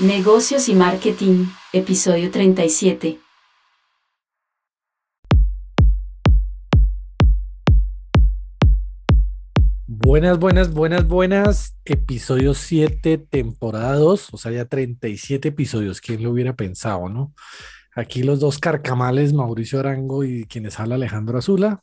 Negocios y Marketing, episodio 37. Buenas, buenas, buenas, buenas. Episodio 7, temporada 2, o sea, ya 37 episodios. ¿Quién lo hubiera pensado, no? Aquí los dos carcamales, Mauricio Arango y quienes habla Alejandro Azula,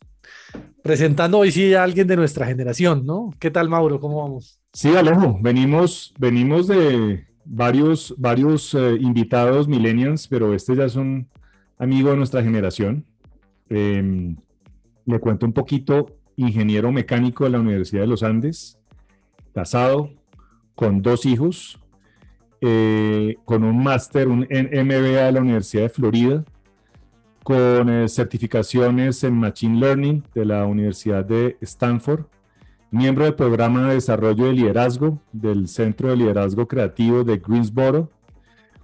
presentando hoy sí a alguien de nuestra generación, ¿no? ¿Qué tal, Mauro? ¿Cómo vamos? Sí, Alejo, venimos, venimos de varios, varios eh, invitados millennials, pero este ya es un amigo de nuestra generación. Em, le cuento un poquito, ingeniero mecánico de la Universidad de los Andes, casado, con dos hijos, eh, con un máster, un MBA de la Universidad de Florida, con eh, certificaciones en Machine Learning de la Universidad de Stanford, miembro del programa de desarrollo de liderazgo del Centro de Liderazgo Creativo de Greensboro,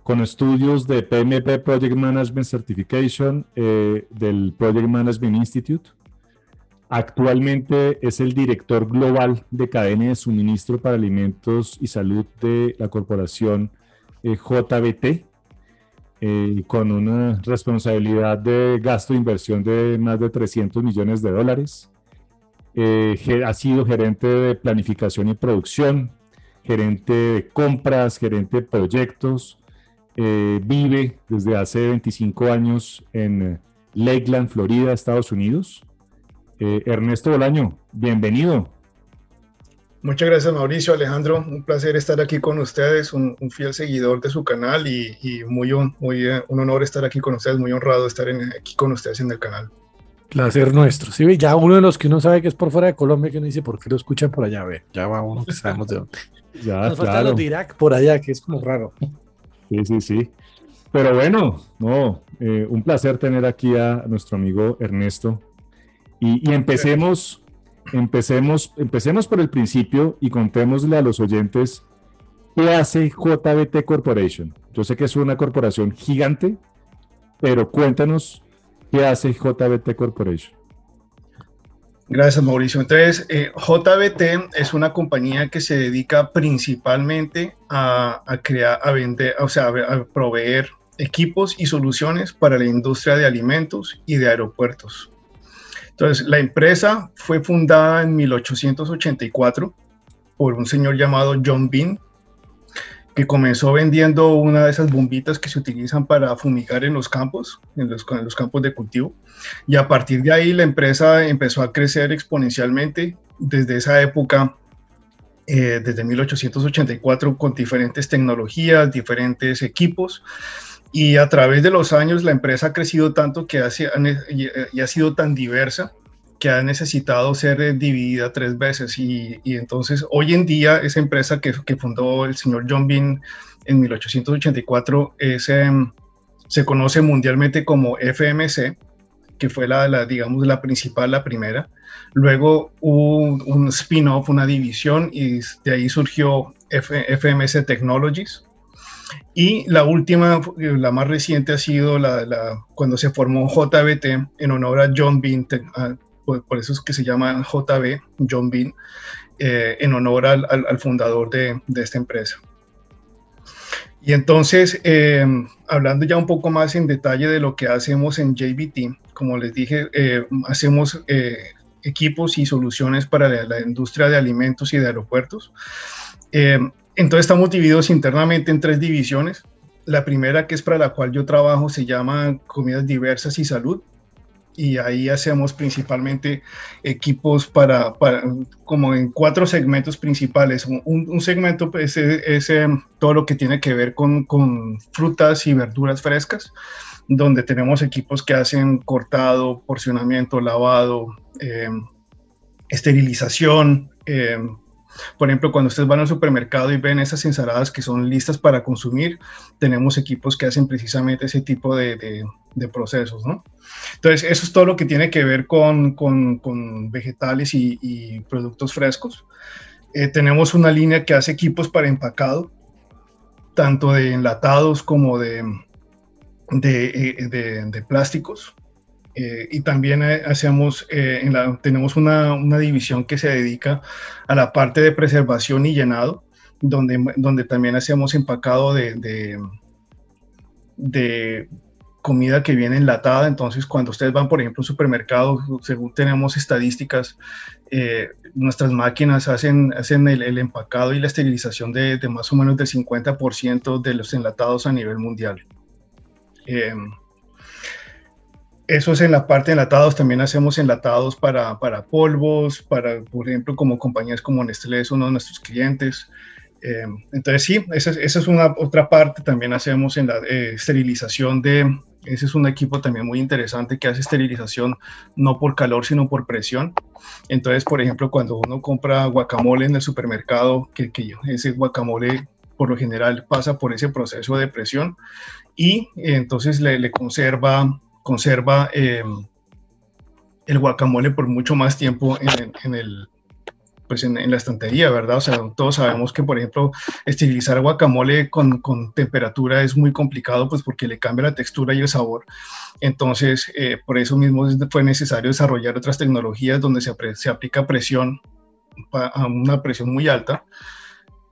con estudios de PMP Project Management Certification eh, del Project Management Institute. Actualmente es el director global de cadena de suministro para alimentos y salud de la corporación eh, JBT, eh, con una responsabilidad de gasto de inversión de más de 300 millones de dólares. Eh, ha sido gerente de planificación y producción, gerente de compras, gerente de proyectos. vive desde hace 25 años en Lakeland, Florida, Estados Unidos. Ernesto Bolaño, bienvenido. Muchas gracias Mauricio, Alejandro, un placer estar aquí con ustedes, un, fiel seguidor de su canal y, muy, eh, un honor estar aquí con ustedes, muy honrado estar aquí con ustedes en el canal. Placer nuestro. Sí, ya uno de los que uno sabe que es por fuera de Colombia, que uno dice, ¿por qué lo escuchan por allá? Ve, ya va uno que sabemos de dónde. ya, Nos falta los de Irak por allá, que es como raro. Sí, sí, sí. Pero bueno, no, eh, un placer tener aquí a nuestro amigo Ernesto. Y, y empecemos empecemos, empecemos por el principio y contémosle a los oyentes qué hace JBT Corporation. Yo sé que es una corporación gigante, pero cuéntanos qué hace JBT Corporation. Gracias, Mauricio. Entonces, eh, JBT es una compañía que se dedica principalmente a, crear, a vender, o sea, a proveer equipos y soluciones para la industria de alimentos y de aeropuertos. Entonces, la empresa fue fundada en 1884 por un señor llamado John Bean, que comenzó vendiendo una de esas bombitas que se utilizan para fumigar en los campos, en los, campos de cultivo. Y a partir de ahí la empresa empezó a crecer exponencialmente desde esa época, eh, desde 1884, con diferentes tecnologías, diferentes equipos. Y a través de los años la empresa ha crecido tanto que y ha sido tan diversa que ha necesitado ser eh, dividida tres veces. Y, entonces hoy en día esa empresa que, fundó el señor John Bean en 1884 em, se conoce mundialmente como FMC, que fue la, la, digamos, la principal, la primera. Luego hubo un, spin-off, una división, y de ahí surgió FMC Technologies, y la última, la más reciente ha sido la, cuando se formó JBT en honor a John Bean, por, eso es que se llama JB, John Bean, eh, en honor al, fundador de, esta empresa. Y entonces, eh, hablando ya un poco más en detalle de lo que hacemos en JBT, como les dije, eh, hacemos equipos y soluciones para la, la, industria de alimentos y de aeropuertos. Entonces estamos divididos internamente en tres divisiones. La primera, que es para la cual yo trabajo, se llama Comidas Diversas y Salud. Y ahí hacemos principalmente equipos para, como en cuatro segmentos principales. Un, segmento pues, es, eh, todo lo que tiene que ver con, con frutas y verduras frescas, donde tenemos equipos que hacen cortado, porcionamiento, lavado, eh, esterilización, eh, por ejemplo, cuando ustedes van al supermercado y ven esas ensaladas que son listas para consumir, tenemos equipos que hacen precisamente ese tipo de, procesos, ¿no? Entonces, eso es todo lo que tiene que ver con, vegetales y, productos frescos. Eh, tenemos una línea que hace equipos para empacado, tanto de enlatados como de, de, de plásticos. Eh, y también eh, hacemos, eh, en la, tenemos una, una, división que se dedica a la parte de preservación y llenado donde, donde también hacemos empacado de, de, de comida que viene enlatada. Entonces, cuando ustedes van, por ejemplo, a un supermercado, según tenemos estadísticas, eh, nuestras máquinas hacen, hacen el, empacado y la esterilización de, de, más o menos del 50% de los enlatados a nivel mundial. Eh, eso es en la parte de enlatados. También hacemos enlatados para, para polvos, para, por ejemplo, como compañías como Nestlé es uno de nuestros clientes. Eh, entonces, sí, esa, esa, es una otra parte. También hacemos en la esterilización de, ese es un equipo también muy interesante que hace esterilización no por calor, sino por presión. Entonces, por ejemplo, cuando uno compra guacamole en el supermercado, que, que ese guacamole por lo general pasa por ese proceso de presión y entonces le, conserva, conserva eh, el guacamole por mucho más tiempo en el, pues en, la estantería, ¿verdad? O sea, todos sabemos que, por ejemplo, estilizar guacamole con, con, temperatura es muy complicado, pues porque le cambia la textura y el sabor. Entonces, eh, por eso mismo fue necesario desarrollar otras tecnologías donde se, se aplica presión a una presión muy alta.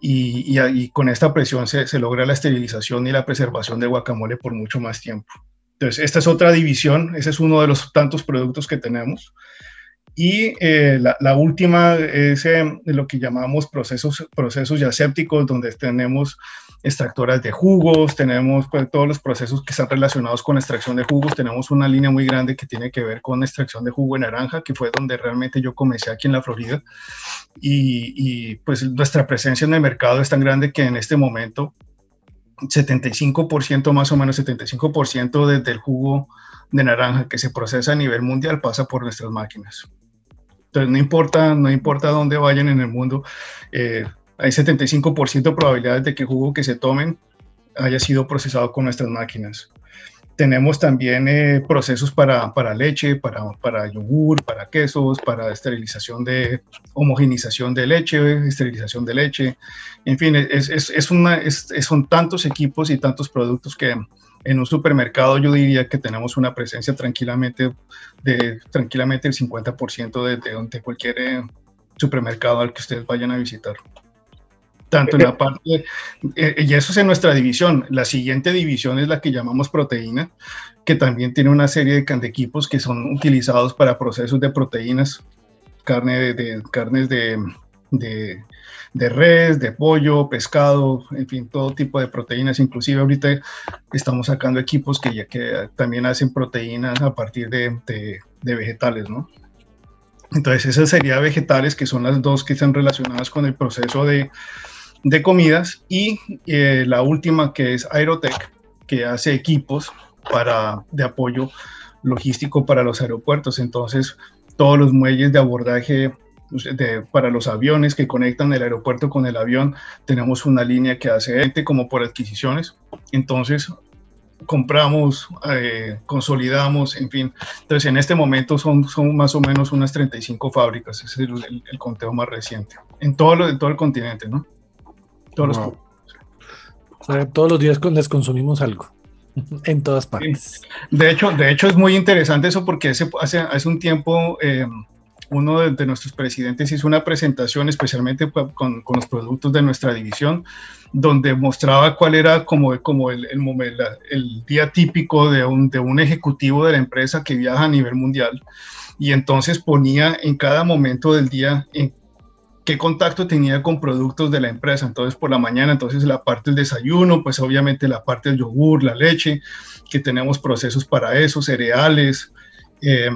Y, y, con esta presión se, se logra la esterilización y la preservación del guacamole por mucho más tiempo. Entonces, esta es otra división, ese es uno de los tantos productos que tenemos. Y eh, la, última es eh, lo que llamamos procesos, procesos ya sépticos, donde tenemos extractoras de jugos, tenemos pues, todos los procesos que están relacionados con extracción de jugos. Tenemos una línea muy grande que tiene que ver con extracción de jugo de naranja, que fue donde realmente yo comencé aquí en la Florida. Y, y pues nuestra presencia en el mercado es tan grande que en este momento 75% más o menos, 75% desde el jugo de naranja que se procesa a nivel mundial pasa por nuestras máquinas. Entonces, no importa, no importa dónde vayan en el mundo, eh, hay 75% de probabilidades de que el jugo que se tomen haya sido procesado con nuestras máquinas. Tenemos también eh, procesos para, para leche, para, para, yogur, para quesos, para esterilización de homogenización de leche, esterilización de leche. En fin, es, es, es una, es, son tantos equipos y tantos productos que en un supermercado yo diría que tenemos una presencia tranquilamente de tranquilamente el 50% de, de, de cualquier eh, supermercado al que ustedes vayan a visitar. Tanto en la parte, eh, y eso es en nuestra división. La siguiente división es la que llamamos proteína, que también tiene una serie de, equipos que son utilizados para procesos de proteínas, carne de carnes de, de, de, res, de pollo, pescado, en fin, todo tipo de proteínas. Inclusive ahorita estamos sacando equipos que ya que también hacen proteínas a partir de, de, vegetales, ¿no? Entonces, esas serían vegetales, que son las dos que están relacionadas con el proceso de, de comidas. Y eh, la última, que es Aerotech, que hace equipos para, de apoyo logístico para los aeropuertos. Entonces, todos los muelles de abordaje pues, para los aviones que conectan el aeropuerto con el avión, tenemos una línea que hace como por adquisiciones. Entonces, compramos, eh, consolidamos, en fin. Entonces, en este momento son, son más o menos unas 35 fábricas, es el, conteo más reciente, en todo, lo, en todo el continente, ¿no? Todos, los, todos los días les consumimos algo. En todas partes. De hecho, de hecho es muy interesante eso porque hace, hace, hace un tiempo eh, uno de, nuestros presidentes hizo una presentación especialmente con, con, los productos de nuestra división, donde mostraba cuál era como, como el, el, el día típico de un, de un ejecutivo de la empresa que viaja a nivel mundial. Y entonces ponía en cada momento del día en qué contacto tenía con productos de la empresa. Entonces, por la mañana, entonces la parte del desayuno, pues obviamente la parte del yogur, la leche, que tenemos procesos para eso, cereales, eh,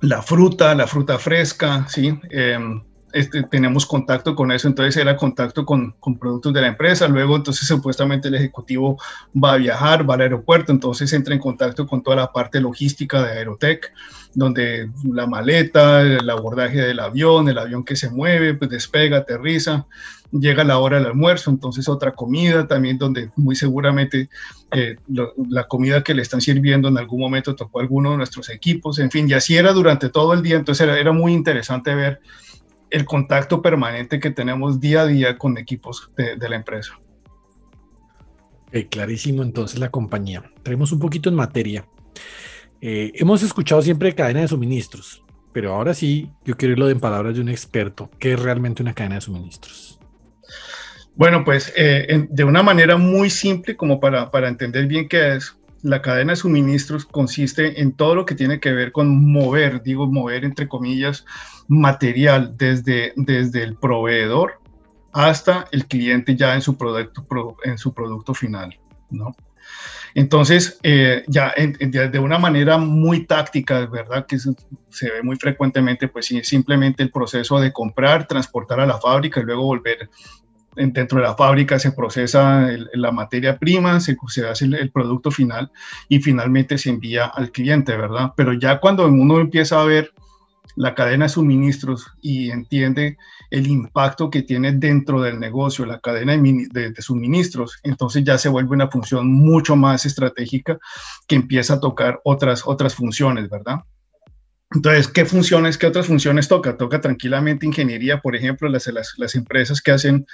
la fruta, la fruta fresca, ¿sí? Em, este, tenemos contacto con eso, entonces era contacto con, con, productos de la empresa, luego entonces supuestamente el ejecutivo va a viajar, va al aeropuerto, entonces entra en contacto con toda la parte logística de Aerotech, donde la maleta, el abordaje del avión, el avión que se mueve, pues despega, aterriza, llega la hora del almuerzo, entonces otra comida también donde muy seguramente eh, la comida que le están sirviendo en algún momento tocó a alguno de nuestros equipos, en fin, y así era durante todo el día, entonces era, muy interesante ver el contacto permanente que tenemos día a día con equipos de, de la empresa. Okay, clarísimo entonces la compañía. Traemos un poquito en materia. Eh, hemos escuchado siempre cadena de suministros, pero ahora sí, yo quiero irlo en palabras de un experto. ¿Qué es realmente una cadena de suministros? Bueno, pues eh, de una manera muy simple, como para, para entender bien qué es, la cadena de suministros consiste en todo lo que tiene que ver con mover, digo mover entre comillas, material desde, desde el proveedor hasta el cliente ya en su producto, en su producto final, ¿no? Entonces, eh, ya de una manera muy táctica, ¿verdad? Que se, ve muy frecuentemente, pues simplemente el proceso de comprar, transportar a la fábrica y luego volver dentro de la fábrica se procesa la materia prima, se, hace el, producto final y finalmente se envía al cliente, ¿verdad? Pero ya cuando uno empieza a ver la cadena de suministros y entiende el impacto que tiene dentro del negocio, la cadena de, suministros, entonces ya se vuelve una función mucho más estratégica que empieza a tocar otras, otras funciones, ¿verdad? Entonces, ¿qué funciones, qué otras funciones toca? Toca tranquilamente ingeniería, por ejemplo, las, las, las empresas que hacen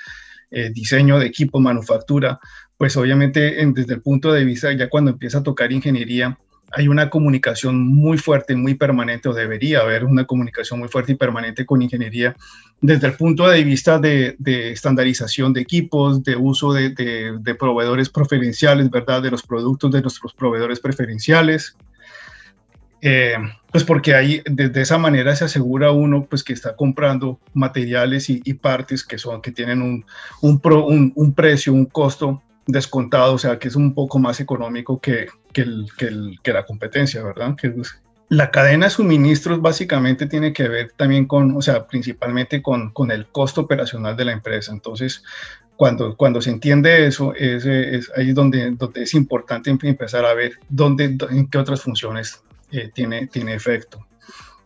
eh, diseño de equipo, manufactura, pues obviamente desde el punto de vista ya cuando empieza a tocar ingeniería, hay una comunicación muy fuerte, muy permanente, o debería haber una comunicación muy fuerte y permanente con ingeniería, desde el punto de vista de, estandarización de equipos, de uso de, de, proveedores preferenciales, ¿verdad? De los productos de nuestros proveedores preferenciales, eh, pues porque ahí de, esa manera se asegura uno pues que está comprando materiales y, partes que son que tienen un, un, precio, un costo descontado, o sea que es un poco más económico que, que, el, que, la competencia, ¿verdad? Que la cadena de suministros básicamente tiene que ver también con, o sea, principalmente con, con el costo operacional de la empresa. Entonces, cuando, cuando se entiende eso, es, es ahí donde, donde es importante empezar a ver dónde, en qué otras funciones eh, tiene, tiene efecto.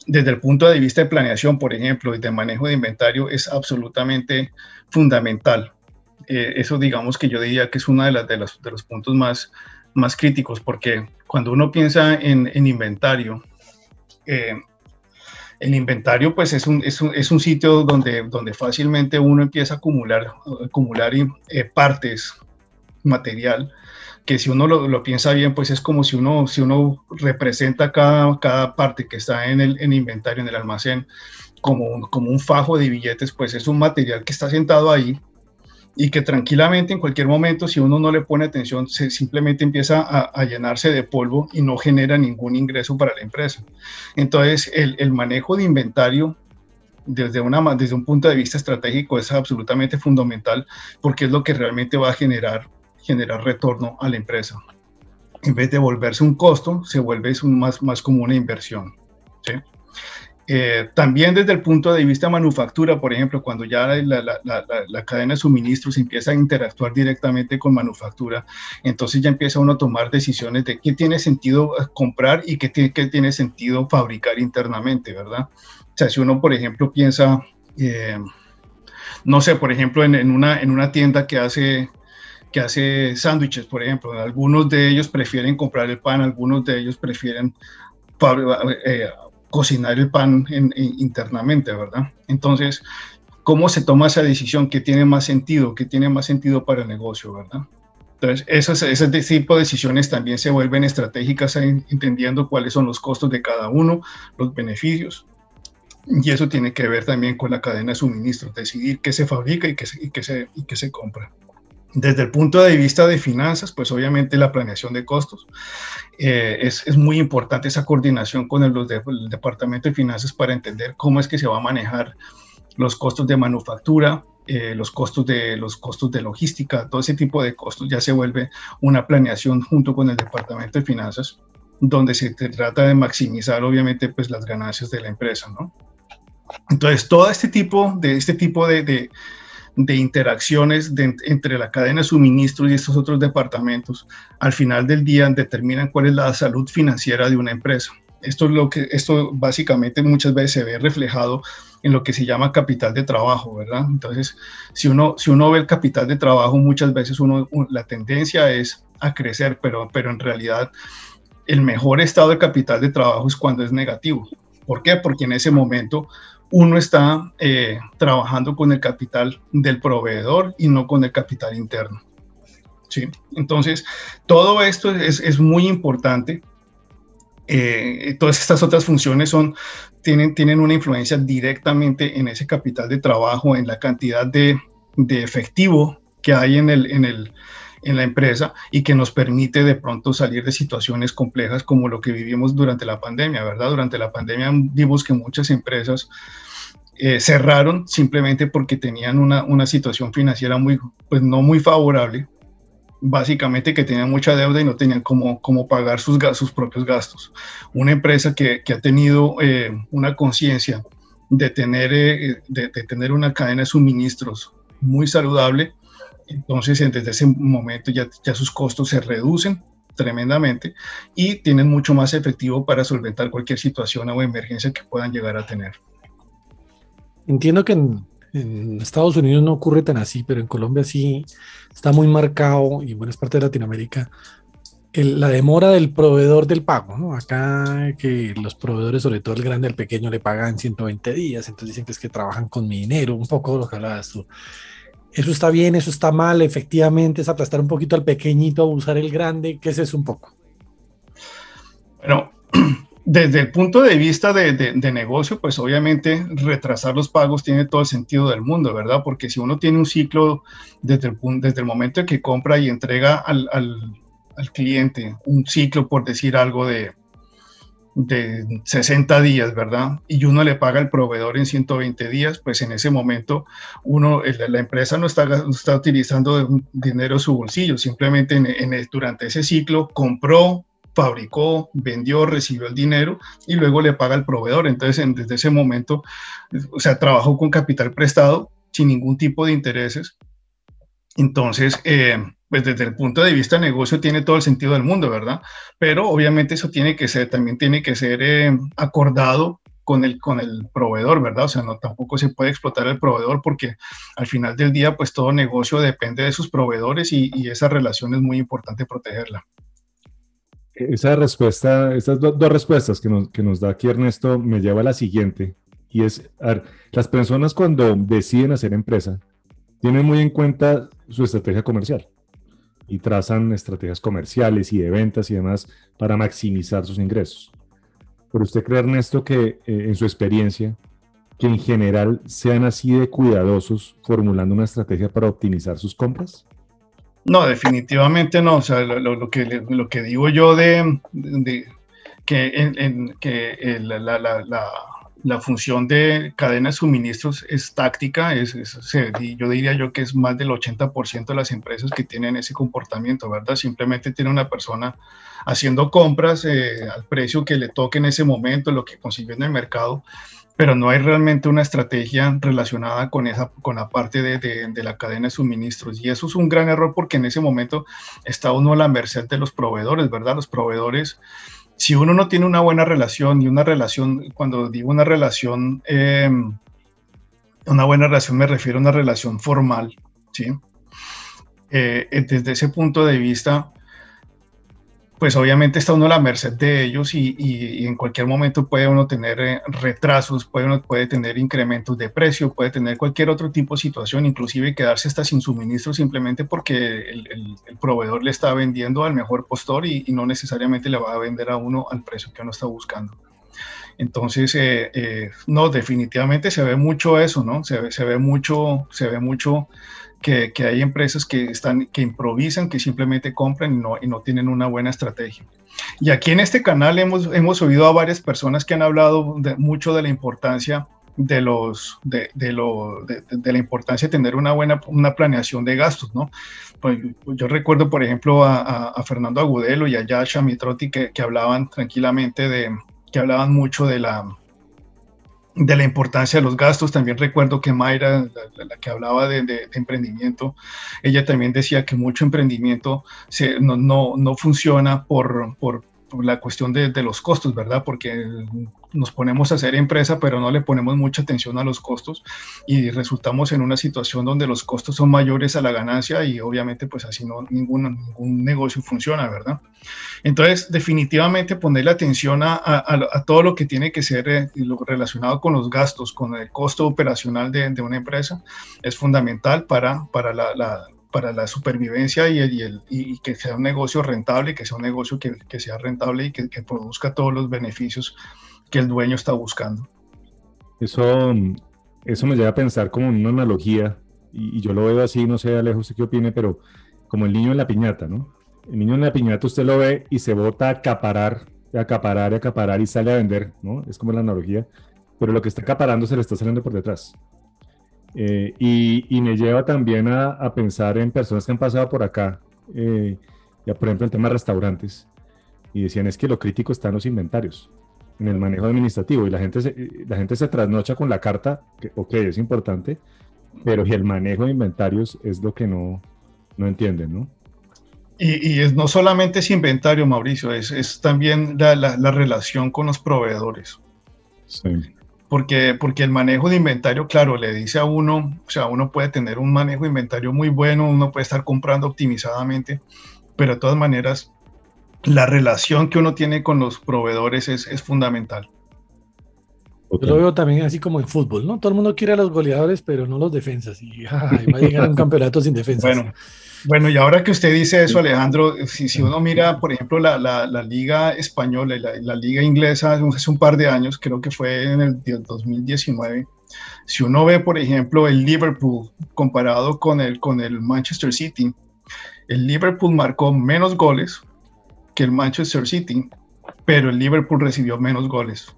Desde el punto de vista de planeación, por ejemplo, y de manejo de inventario, es absolutamente fundamental. Eh, eso digamos que yo diría que es uno de, las, de, los, puntos más, más críticos, porque cuando uno piensa en, en inventario, eh, el inventario pues es un, es un, es un, sitio donde, donde fácilmente uno empieza a acumular, acumular partes, material, que si uno lo, piensa bien, pues es como si uno, si uno representa cada, cada parte que está en el en inventario, en el almacén, como un, como un fajo de billetes, pues es un material que está sentado ahí y que tranquilamente en cualquier momento, si uno no le pone atención, se simplemente empieza a, llenarse de polvo y no genera ningún ingreso para la empresa. Entonces, el, el manejo de inventario desde, una, desde un punto de vista estratégico es absolutamente fundamental porque es lo que realmente va a generar generar retorno a la empresa. En vez de volverse un costo, se vuelve más, más como una inversión. Eh, también desde el punto de vista manufactura, por ejemplo, cuando ya la, la, la, cadena de suministros empieza a interactuar directamente con manufactura, entonces ya empieza uno a tomar decisiones de qué tiene sentido eh, comprar y qué tiene, qué tiene sentido fabricar internamente, ¿verdad? O sea, si uno, por ejemplo, piensa, eh, no sé, por ejemplo, en, en, una, en una tienda que hace que hace sándwiches, por ejemplo. Algunos de ellos prefieren comprar el pan, algunos de ellos prefieren eh, cocinar el pan internamente, ¿verdad? Entonces, ¿cómo se toma esa decisión? ¿Qué tiene más sentido? ¿Qué tiene más sentido para el negocio, verdad? Entonces, esas, ese tipo de decisiones también se vuelven estratégicas entendiendo cuáles son los costos de cada uno, los beneficios. Y eso tiene que ver también con la cadena de suministro, decidir qué se fabrica y qué y qué se, y qué se compra. Desde el punto de vista de finanzas, pues obviamente la planeación de costos. Eh, es, es, muy importante esa coordinación con el, el, Departamento de Finanzas para entender cómo es que se va a manejar los costos de manufactura, eh, los, costos de, los costos de logística, todo ese tipo de costos ya se vuelve una planeación junto con el Departamento de Finanzas, donde se trata de maximizar obviamente pues las ganancias de la empresa, ¿no? Entonces, todo este tipo de, este tipo de, de de interacciones entre la cadena de suministros y estos otros departamentos, al final del día determinan cuál es la salud financiera de una empresa. Esto es lo que esto básicamente muchas veces se ve reflejado en lo que se llama capital de trabajo, ¿verdad? Entonces, si uno si uno ve el capital de trabajo, muchas veces uno la tendencia es a crecer, pero pero en realidad el mejor estado de capital de trabajo es cuando es negativo. ¿Por qué? Porque en ese momento uno está eh, trabajando con el capital del proveedor y no con el capital interno. ¿sí? Entonces, todo esto es, muy importante. Eh, todas estas otras funciones son, tienen, tienen una influencia directamente en ese capital de trabajo, en la cantidad de, de efectivo que hay en, el, en, el, en la empresa y que nos permite de pronto salir de situaciones complejas como lo que vivimos durante la pandemia, ¿verdad? Durante la pandemia vimos que muchas empresas eh, cerraron simplemente porque tenían una, una, situación financiera muy, pues no muy favorable, básicamente que tenían mucha deuda y no tenían cómo, cómo pagar sus, sus propios gastos. Una empresa que, que ha tenido eh, una conciencia de tener, eh, de, de, tener una cadena de suministros muy saludable, entonces desde ese momento ya, ya sus costos se reducen tremendamente y tienen mucho más efectivo para solventar cualquier situación o emergencia que puedan llegar a tener. Entiendo que en, Estados Unidos no ocurre tan así, pero en Colombia sí está muy marcado y en buenas partes de Latinoamérica la demora del proveedor del pago. ¿no? Acá que los proveedores, sobre todo el grande, el pequeño, le pagan 120 días, entonces dicen que es que trabajan con mi dinero, un poco lo que hablabas tú. Eso está bien, eso está mal, efectivamente es aplastar un poquito al pequeñito, abusar el grande, ¿qué es eso un poco? Bueno, desde el punto de vista de, de, negocio, pues obviamente retrasar los pagos tiene todo el sentido del mundo, ¿verdad? Porque si uno tiene un ciclo desde el, desde el momento en que compra y entrega al, al, al cliente un ciclo, por decir algo, de, de 60 días, ¿verdad? Y uno le paga al proveedor en 120 días, pues en ese momento uno, la empresa no está, está utilizando dinero de su bolsillo, simplemente en, en, durante ese ciclo compró, fabricó, vendió, recibió el dinero y luego le paga al proveedor. Entonces, desde ese momento, o sea, trabajó con capital prestado sin ningún tipo de intereses. Entonces, eh, pues desde el punto de vista de negocio tiene todo el sentido del mundo, ¿verdad? Pero obviamente eso tiene que ser, también tiene que ser eh, acordado con el, con el proveedor, ¿verdad? O sea, no tampoco se puede explotar el proveedor porque al final del día, pues todo negocio depende de sus proveedores y esa relación es muy importante protegerla. Esa respuesta, estas dos respuestas que nos, que nos da aquí Ernesto me lleva a la siguiente, y es, las personas cuando deciden hacer empresa, tienen muy en cuenta su estrategia comercial y trazan estrategias comerciales y de ventas y demás para maximizar sus ingresos. ¿Pero usted cree, Ernesto, que eh, en su experiencia, que en general sean así de cuidadosos formulando una estrategia para optimizar sus compras? No, definitivamente no. O sea, lo, que, lo que digo yo de, que, la, la, la, función de cadena de suministros es táctica, es, yo diría yo que es más del 80% de las empresas que tienen ese comportamiento, ¿verdad? Simplemente tiene una persona haciendo compras eh, al precio que le toque en ese momento, lo que consiguió en el mercado pero no hay realmente una estrategia relacionada con, esa, con la parte de, de, la cadena de suministros. Y eso es un gran error porque en ese momento está uno a la merced de los proveedores, ¿verdad? Los proveedores, si uno no tiene una buena relación y una relación, cuando digo una relación, eh, una buena relación me refiero a una relación formal, ¿sí? Eh, desde ese punto de vista, pues obviamente está uno a la merced de ellos y, en cualquier momento puede uno tener eh, retrasos, puede uno puede tener incrementos de precio, puede tener cualquier otro tipo de situación, inclusive quedarse hasta sin suministro simplemente porque el, proveedor le está vendiendo al mejor postor y, no necesariamente le va a vender a uno al precio que uno está buscando. Entonces, eh, eh, no, definitivamente se ve mucho eso, ¿no? Se ve, se ve mucho, se ve mucho que, hay empresas que, están, que improvisan, que simplemente compran y no, y no tienen una buena estrategia. Y aquí en este canal hemos, hemos oído a varias personas que han hablado mucho de la importancia de, los, de, de, lo, de, la importancia de tener una buena una planeación de gastos, ¿no? Pues, yo recuerdo, por ejemplo, a, a, Fernando Agudelo y a Yasha Mitrotti que, que hablaban tranquilamente de, que hablaban mucho de la, de la importancia de los gastos. También recuerdo que Mayra, la, que hablaba de, emprendimiento, ella también decía que mucho emprendimiento se, no, no, no, funciona por, por, la cuestión de, de, los costos, ¿verdad? Porque nos ponemos a hacer empresa, pero no le ponemos mucha atención a los costos y resultamos en una situación donde los costos son mayores a la ganancia y obviamente pues así no ningún, ningún negocio funciona, ¿verdad? Entonces, definitivamente ponerle atención a, a, todo lo que tiene que ser eh, relacionado con los gastos, con el costo operacional de, de una empresa, es fundamental para, para la, la para la supervivencia y, el, y, que sea un negocio rentable, que sea un negocio que, que sea rentable y que, produzca todos los beneficios que el dueño está buscando. Eso, eso me lleva a pensar como una analogía y, yo lo veo así, no sé, Alejo, usted qué opine, pero como el niño en la piñata, ¿no? El niño en la piñata usted lo ve y se bota a acaparar, a acaparar, a acaparar y sale a vender, ¿no? Es como la analogía, pero lo que está acaparando se le está saliendo por detrás. Eh, y, me lleva también a, pensar en personas que han pasado por acá, eh, ya por ejemplo el tema de restaurantes, y decían es que lo crítico está en los inventarios, en el manejo administrativo, y la gente se, la gente se trasnocha con la carta, que ok, es importante, pero el manejo de inventarios es lo que no, no entienden, ¿no? Y, es, no solamente es inventario, Mauricio, es, es también la, la, relación con los proveedores. Sí. Porque, porque el manejo de inventario, claro, le dice a uno, o sea, uno puede tener un manejo de inventario muy bueno, uno puede estar comprando optimizadamente, pero de todas maneras, la relación que uno tiene con los proveedores es, es fundamental. Yo lo veo también así como en fútbol, ¿no? Todo el mundo quiere a los goleadores, pero no los defensas. Y va a llegar a un campeonato sin defensas. Bueno, bueno, y ahora que usted dice eso, Alejandro, si, si uno mira, por ejemplo, la, la, la liga española y la, la, liga inglesa hace un par de años, creo que fue en el 2019, si uno ve, por ejemplo, el Liverpool comparado con el, con el Manchester City, el Liverpool marcó menos goles que el Manchester City, pero el Liverpool recibió menos goles.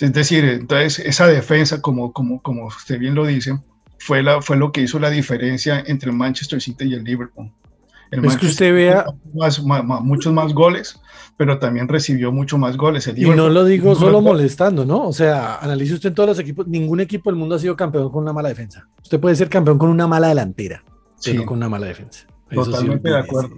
Es decir, entonces esa defensa, como, como, como usted bien lo dice, fue, la, fue lo que hizo la diferencia entre el Manchester City y el Liverpool. El es que usted vea muchos más goles, pero también recibió mucho más goles. y no lo digo solo molestando, ¿no? O sea, analice usted en todos los equipos, ningún equipo del mundo ha sido campeón con una mala defensa. Usted puede ser campeón con una mala delantera, pero con una mala defensa. Totalmente de acuerdo.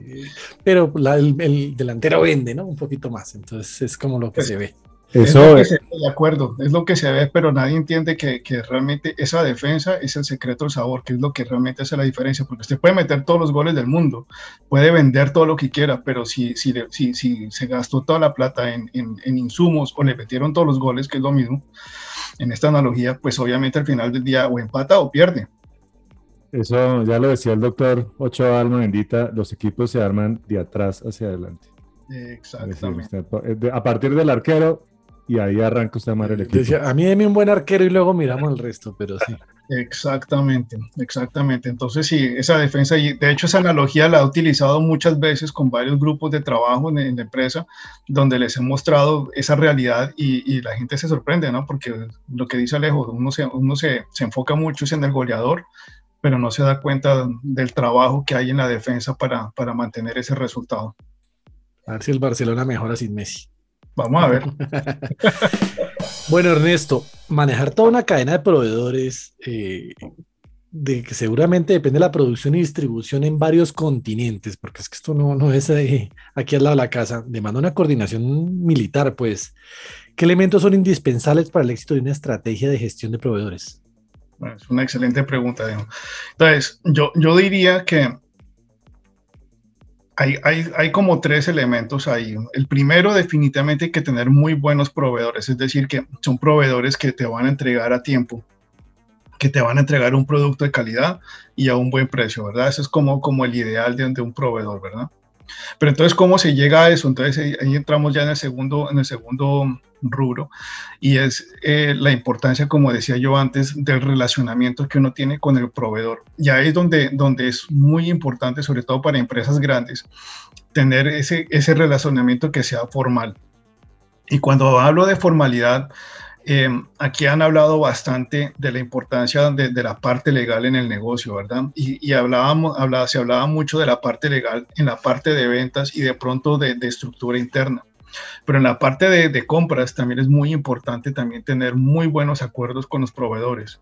Pero el, delantero vende, ¿no? Un poquito más, entonces es como lo que se ve. Eso es, de acuerdo, es lo que se ve, pero nadie entiende que, que, realmente esa defensa es el secreto del sabor, que es lo que realmente hace la diferencia, porque usted puede meter todos los goles del mundo, puede vender todo lo que quiera, pero si, si, si, si se gastó toda la plata en, en, insumos o le metieron todos los goles, que es lo mismo, en esta analogía, pues obviamente al final del día o empata o pierde. Eso ya lo decía el doctor Ocho Alma Bendita, los equipos se arman de atrás hacia adelante. Exactamente. a partir del arquero y ahí arranca usted a amar el equipo. a mí deme un buen arquero y luego miramos el resto, pero sí. Exactamente, exactamente. Entonces, sí, esa defensa, y de hecho esa analogía la he utilizado muchas veces con varios grupos de trabajo en, la empresa, donde les he mostrado esa realidad y, la gente se sorprende, ¿no? Porque lo que dice Alejo, uno se, uno se, se enfoca mucho en el goleador, pero no se da cuenta del trabajo que hay en la defensa para, para mantener ese resultado. A ver si el Barcelona mejora sin Messi. Vamos a ver. bueno, Ernesto, manejar toda una cadena de proveedores, eh, de que seguramente depende de la producción y distribución en varios continentes, porque es que esto no, no es aquí al lado de la casa, demanda una coordinación militar, pues. ¿Qué elementos son indispensables para el éxito de una estrategia de gestión de proveedores? Es una excelente pregunta, Entonces, yo, yo diría que hay, como tres elementos ahí. El primero, definitivamente hay que tener muy buenos proveedores, es decir, que son proveedores que te van a entregar a tiempo, que te van a entregar un producto de calidad y a un buen precio, ¿verdad? Eso es como, como el ideal de, un proveedor, ¿verdad? Pero entonces, ¿cómo se llega a eso? Entonces ahí, entramos ya en el segundo, en el segundo rubro y es eh, la importancia, como decía yo antes, del relacionamiento que uno tiene con el proveedor. Y ahí es donde, donde es muy importante, sobre todo para empresas grandes, tener ese, ese relacionamiento que sea formal. Y cuando hablo de formalidad, Em, aquí han hablado bastante de la importancia de, la parte legal en el negocio, ¿verdad? Y, hablábamos, hablaba, se hablaba mucho de la parte legal en la parte de ventas y de pronto de, estructura interna. Pero en la parte de, compras también es muy importante también tener muy buenos acuerdos con los proveedores.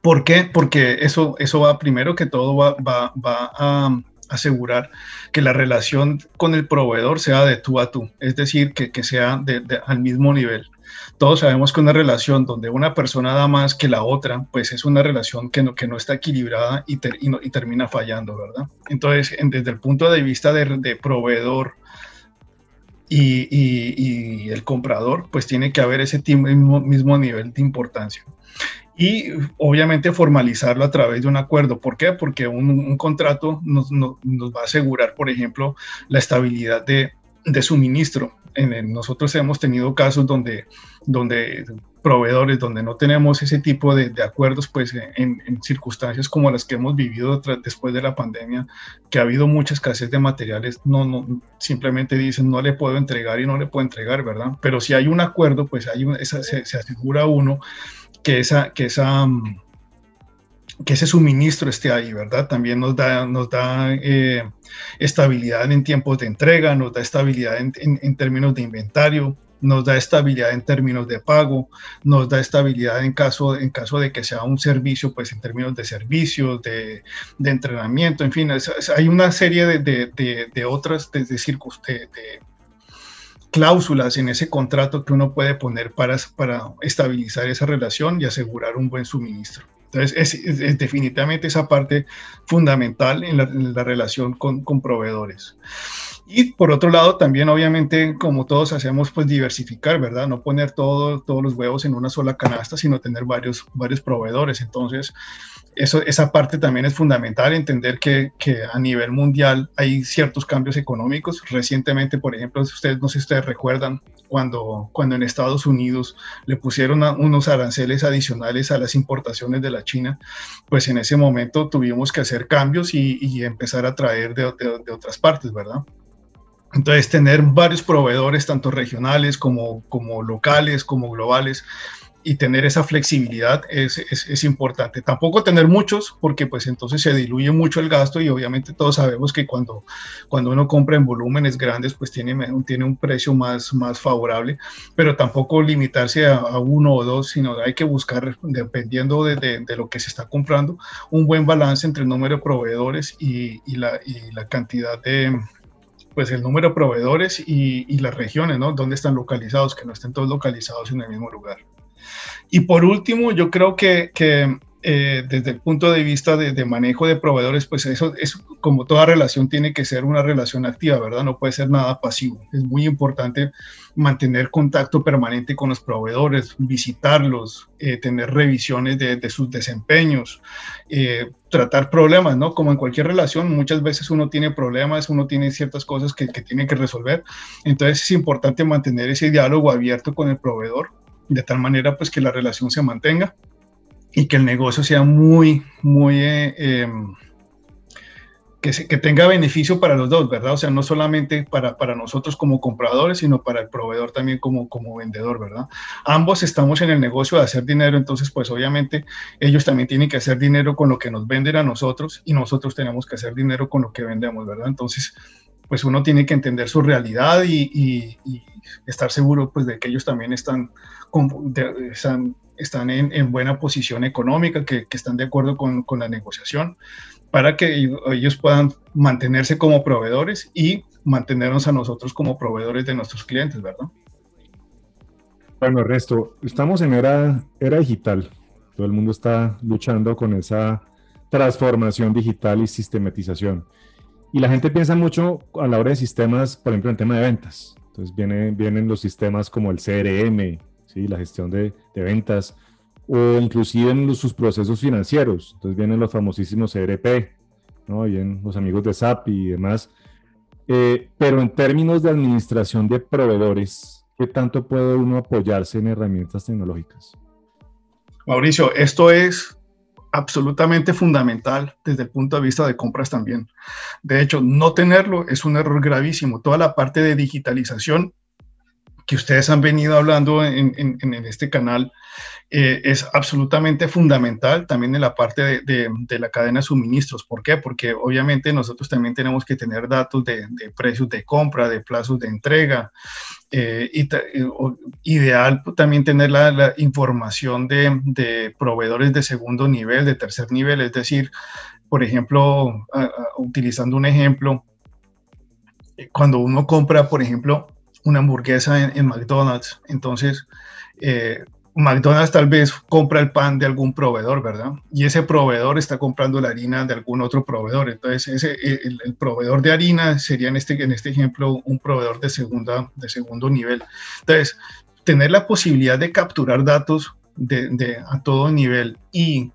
¿Por qué? Porque eso, eso va primero que todo va, va, va a asegurar que la relación con el proveedor sea de tú a tú, es decir, que, que sea de, al mismo nivel todos sabemos que una relación donde una persona da más que la otra, pues es una relación que no, que no está equilibrada y, termina fallando, ¿verdad? Entonces, desde el punto de vista de, proveedor y, y, el comprador, pues tiene que haber ese mismo, mismo nivel de importancia y obviamente formalizarlo a través de un acuerdo. ¿Por qué? Porque un, un contrato nos, nos, va a asegurar, por ejemplo, la estabilidad de, de suministro. En, nosotros hemos tenido casos donde, donde proveedores donde no tenemos ese tipo de, acuerdos, pues en, circunstancias como las que hemos vivido después de la pandemia, que ha habido mucha escasez de materiales, no, no, simplemente dicen no le puedo entregar y no le puedo entregar, ¿verdad? Pero si hay un acuerdo, pues hay se, asegura uno que esa, que esa que ese suministro esté ahí, ¿verdad? También nos da, nos da eh, estabilidad en tiempos de entrega, nos da estabilidad en, términos de inventario, nos da estabilidad en términos de pago, nos da estabilidad en caso, en caso de que sea un servicio, pues en términos de servicios, de, entrenamiento, en fin, hay una serie de, de, de otras de, de, cláusulas en ese contrato que uno puede poner para, para estabilizar esa relación y asegurar un buen suministro. Entonces, es, definitivamente esa parte fundamental en la, relación con, con, proveedores. Y por otro lado, también obviamente, como todos hacemos, pues diversificar, ¿verdad? No poner todo, todos los huevos en una sola canasta, sino tener varios, varios proveedores. Entonces, eso, esa parte también es fundamental, entender que, que, a nivel mundial hay ciertos cambios económicos. Recientemente, por ejemplo, ustedes, no sé si ustedes recuerdan, cuando, cuando en Estados Unidos le pusieron unos aranceles adicionales a las importaciones de la China, pues en ese momento tuvimos que hacer cambios y, y empezar a traer de, de, de otras partes, ¿verdad? Entonces, tener varios proveedores, tanto regionales como, como locales, como globales, y tener esa flexibilidad es, es, es, importante. Tampoco tener muchos, porque pues entonces se diluye mucho el gasto y obviamente todos sabemos que cuando, cuando uno compra en volúmenes grandes, pues tiene, tiene un precio más, más favorable, pero tampoco limitarse a, a uno o dos, sino hay que buscar, dependiendo de, de, de, lo que se está comprando, un buen balance entre el número de proveedores y, y, la, y la cantidad de, pues el número de proveedores y, las regiones, ¿no? Dónde están localizados, que no estén todos localizados en el mismo lugar. Y por último, yo creo que, que eh, desde el punto de vista de, de, manejo de proveedores, pues eso es como toda relación tiene que ser una relación activa, ¿verdad? No puede ser nada pasivo. Es muy importante mantener contacto permanente con los proveedores, visitarlos, eh, tener revisiones de, de sus desempeños, eh, tratar problemas, ¿no? Como en cualquier relación, muchas veces uno tiene problemas, uno tiene ciertas cosas que, que tiene que resolver. Entonces es importante mantener ese diálogo abierto con el proveedor, de tal manera pues que la relación se mantenga y que el negocio sea muy, muy, eh, eh, que, se, que, tenga beneficio para los dos, ¿verdad? O sea, no solamente para, para nosotros como compradores, sino para el proveedor también como, como vendedor, ¿verdad? Ambos estamos en el negocio de hacer dinero, entonces pues obviamente ellos también tienen que hacer dinero con lo que nos venden a nosotros y nosotros tenemos que hacer dinero con lo que vendemos, ¿verdad? Entonces, pues uno tiene que entender su realidad y, y, y estar seguro pues de que ellos también están, están están en, en, buena posición económica, que, que están de acuerdo con, con, la negociación, para que ellos puedan mantenerse como proveedores y mantenernos a nosotros como proveedores de nuestros clientes, ¿verdad? Bueno, Resto, estamos en era, era digital. Todo el mundo está luchando con esa transformación digital y sistematización. Y la gente piensa mucho a la hora de sistemas, por ejemplo, en tema de ventas. Entonces viene, vienen los sistemas como el CRM, ¿sí? la gestión de, ventas, o inclusive en sus procesos financieros. Entonces vienen los famosísimos ERP, ¿no? vienen los amigos de SAP y demás. Eh, pero en términos de administración de proveedores, ¿qué tanto puede uno apoyarse en herramientas tecnológicas? Mauricio, esto es absolutamente fundamental desde el punto de vista de compras también. De hecho, no tenerlo es un error gravísimo. Toda la parte de digitalización que ustedes han venido hablando en, en, en este canal eh, es absolutamente fundamental también en la parte de, de, de, la cadena de suministros. ¿Por qué? Porque obviamente nosotros también tenemos que tener datos de, de precios de compra, de plazos de entrega. Eh, y ideal también tener la, la información de, proveedores de segundo nivel, de tercer nivel, es decir, por ejemplo, a, utilizando un ejemplo, cuando uno compra, por ejemplo, una hamburguesa en, McDonald's. Entonces, eh, McDonald's tal vez compra el pan de algún proveedor, ¿verdad? Y ese proveedor está comprando la harina de algún otro proveedor. Entonces, ese, el, proveedor de harina sería en este, en este ejemplo un proveedor de, segunda, de segundo nivel. Entonces, tener la posibilidad de capturar datos de a todo nivel y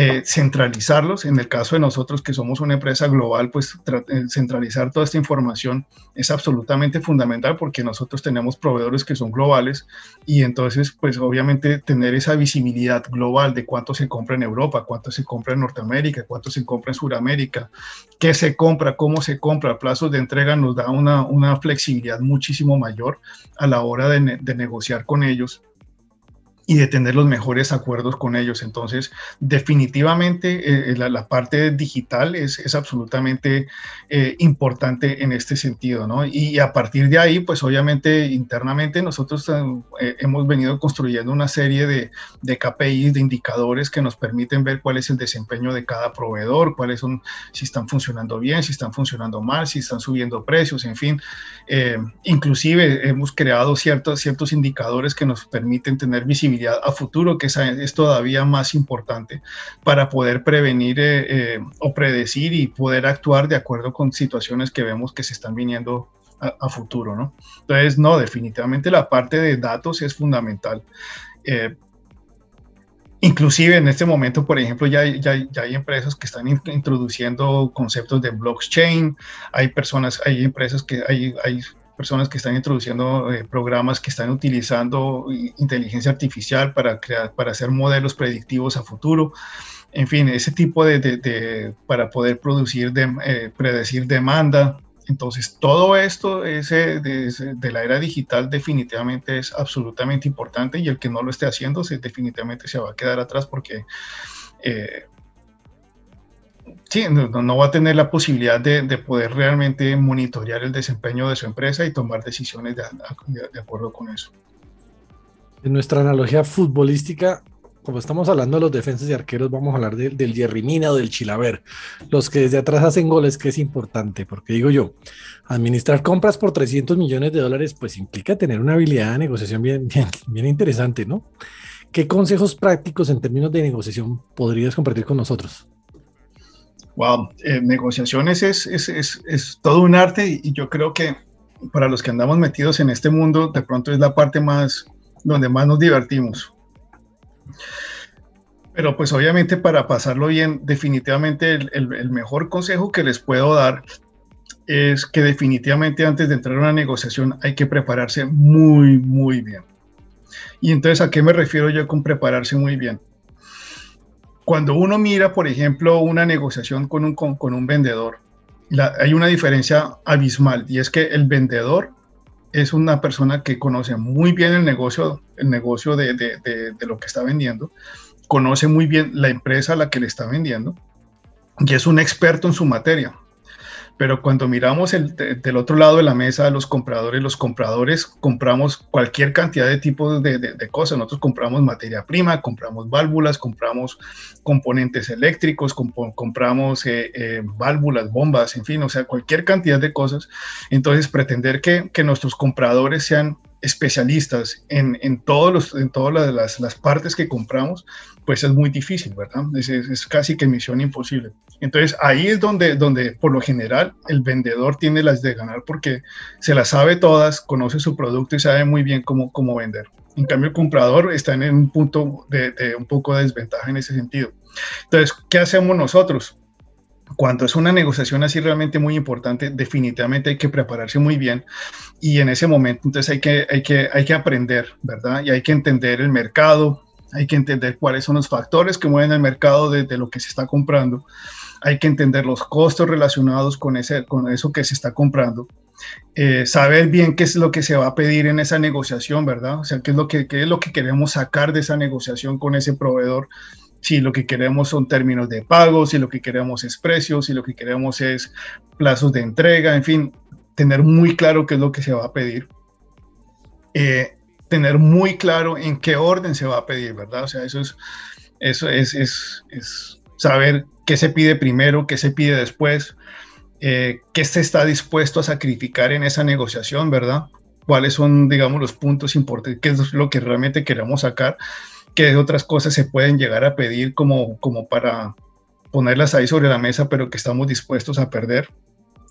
eh, centralizarlos. En el caso de nosotros que somos una empresa global, pues eh, centralizar toda esta información es absolutamente fundamental porque nosotros tenemos proveedores que son globales y entonces pues obviamente tener esa visibilidad global de cuánto se compra en Europa, cuánto se compra en Norteamérica, cuánto se compra en Sudamérica, qué se compra, cómo se compra, plazos de entrega nos da una, una flexibilidad muchísimo mayor a la hora de, de negociar con ellos y de tener los mejores acuerdos con ellos. Entonces, definitivamente eh, la, parte digital es, es absolutamente eh, importante en este sentido, ¿no? Y a partir de ahí, pues obviamente internamente nosotros eh, hemos venido construyendo una serie de, de KPIs, de indicadores que nos permiten ver cuál es el desempeño de cada proveedor, cuáles son, si están funcionando bien, si están funcionando mal, si están subiendo precios, en fin. inclusive hemos creado ciertos, ciertos indicadores que nos permiten tener visibilidad a futuro, que es, todavía más importante para poder prevenir eh, eh, o predecir y poder actuar de acuerdo con situaciones que vemos que se están viniendo a, futuro, ¿no? Entonces, no, definitivamente la parte de datos es fundamental. Eh, inclusive en este momento, por ejemplo, ya, ya, ya, hay empresas que están introduciendo conceptos de blockchain, hay personas, hay empresas que hay, hay personas que están introduciendo eh, programas que están utilizando inteligencia artificial para, crear, para hacer modelos predictivos a futuro. En fin, ese tipo de, para poder producir, de, eh, predecir demanda. Entonces, todo esto ese, de, la era digital definitivamente es absolutamente importante y el que no lo esté haciendo se, definitivamente se va a quedar atrás porque eh, sí, no, va a tener la posibilidad de, poder realmente monitorear el desempeño de su empresa y tomar decisiones de, acuerdo con eso. En nuestra analogía futbolística, como estamos hablando de los defensas y arqueros, vamos a hablar del Jerry Mina o del Chilaver, los que desde atrás hacen goles, que es importante, porque digo yo, administrar compras por 300 millones de dólares, pues implica tener una habilidad de negociación bien, bien, bien interesante, ¿no? ¿Qué consejos prácticos en términos de negociación podrías compartir con nosotros? Wow, eh, negociaciones es, es, es, es, todo un arte y, yo creo que para los que andamos metidos en este mundo, de pronto es la parte más donde más nos divertimos. Pero pues obviamente para pasarlo bien, definitivamente el, el, mejor consejo que les puedo dar es que definitivamente antes de entrar a una negociación hay que prepararse muy, muy bien. Y entonces, ¿a qué me refiero yo con prepararse muy bien? Cuando uno mira, por ejemplo, una negociación con un, con, un vendedor, hay una diferencia abismal y es que el vendedor es una persona que conoce muy bien el negocio, el negocio de, de, de, lo que está vendiendo, conoce muy bien la empresa a la que le está vendiendo y es un experto en su materia. Pero cuando miramos el, del otro lado de la mesa los compradores, los compradores compramos cualquier cantidad de tipos de, de, cosas. Nosotros compramos materia prima, compramos válvulas, compramos componentes eléctricos, compramos eh, eh, válvulas, bombas, en fin, o sea, cualquier cantidad de cosas. Entonces, pretender que, que nuestros compradores sean especialistas en, en, todos los, en todas las, las, partes que compramos, pues es muy difícil, ¿verdad? Es, es, casi que misión imposible. Entonces ahí es donde, donde por lo general el vendedor tiene las de ganar porque se las sabe todas, conoce su producto y sabe muy bien cómo, cómo vender. En cambio el comprador está en un punto de, de un poco de desventaja en ese sentido. Entonces, ¿qué hacemos nosotros? cuando es una negociación así realmente muy importante, definitivamente hay que prepararse muy bien y en ese momento entonces hay que, hay que, hay que aprender, ¿verdad? Y hay que entender el mercado, hay que entender cuáles son los factores que mueven el mercado de, lo que se está comprando, hay que entender los costos relacionados con, ese, con eso que se está comprando, eh, saber bien qué es lo que se va a pedir en esa negociación, ¿verdad? O sea, qué es lo que, qué es lo que queremos sacar de esa negociación con ese proveedor si lo que queremos son términos de pago, si lo que queremos es precios, si lo que queremos es plazos de entrega, en fin, tener muy claro qué es lo que se va a pedir. Eh, tener muy claro en qué orden se va a pedir, ¿verdad? O sea, eso es, eso es, es, es saber qué se pide primero, qué se pide después, eh, qué se está dispuesto a sacrificar en esa negociación, ¿verdad? Cuáles son, digamos, los puntos importantes, qué es lo que realmente queremos sacar qué otras cosas se pueden llegar a pedir como, como para ponerlas ahí sobre la mesa, pero que estamos dispuestos a perder,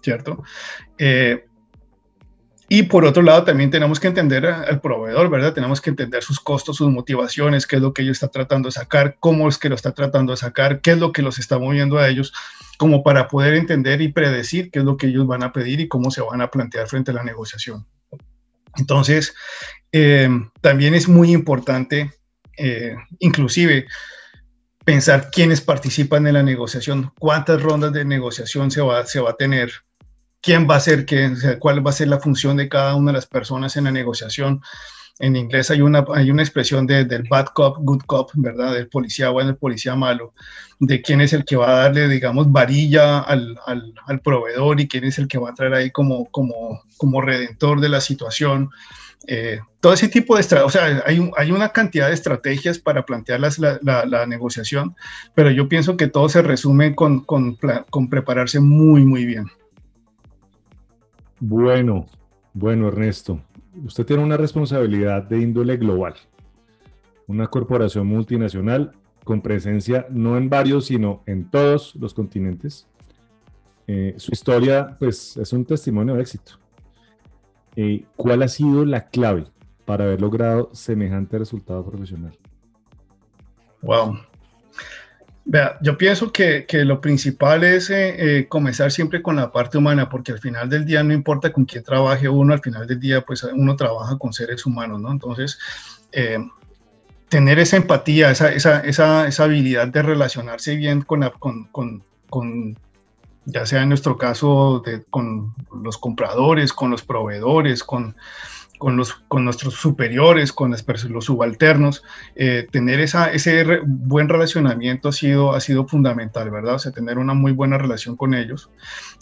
¿cierto? Eh, y por otro lado, también tenemos que entender al proveedor, ¿verdad? Tenemos que entender sus costos, sus motivaciones, qué es lo que ellos está tratando de sacar, cómo es que lo está tratando de sacar, qué es lo que los está moviendo a ellos, como para poder entender y predecir qué es lo que ellos van a pedir y cómo se van a plantear frente a la negociación. Entonces, eh, también es muy importante, eh, inclusive, pensar quiénes participan en la negociación, cuántas rondas de negociación se va, se va a tener, quién va a ser qué, cuál va a ser la función de cada una de las personas en la negociación. En inglés hay una, hay una expresión de, del bad cop, good cop, ¿verdad? Del policía bueno, el policía malo, de quién es el que va a darle, digamos, varilla al, al, proveedor y quién es el que va a traer ahí como, como, como redentor de la situación. Eh, todo ese tipo de estrategias, o sea, hay, hay, una cantidad de estrategias para plantear la, la, la, negociación, pero yo pienso que todo se resume con, con, con prepararse muy, muy bien. Bueno, bueno, Ernesto, usted tiene una responsabilidad de índole global, una corporación multinacional con presencia no en varios, sino en todos los continentes. Eh, su historia, pues, es un testimonio de éxito. Eh, ¿Cuál ha sido la clave para haber logrado semejante resultado profesional? Wow, Yo pienso que, que, lo principal es eh, eh, comenzar siempre con la parte humana, porque al final del día no importa con quién trabaje uno, al final del día pues uno trabaja con seres humanos, ¿no? Entonces, eh, tener esa empatía, esa, esa, esa, esa, habilidad de relacionarse bien con, la, con, con, con, ya sea en nuestro caso, con los compradores, con los proveedores, con con, los, con nuestros superiores, con los subalternos, eh, tener esa, ese buen relacionamiento ha sido, ha sido fundamental, ¿verdad? O sea, tener una muy buena relación con ellos.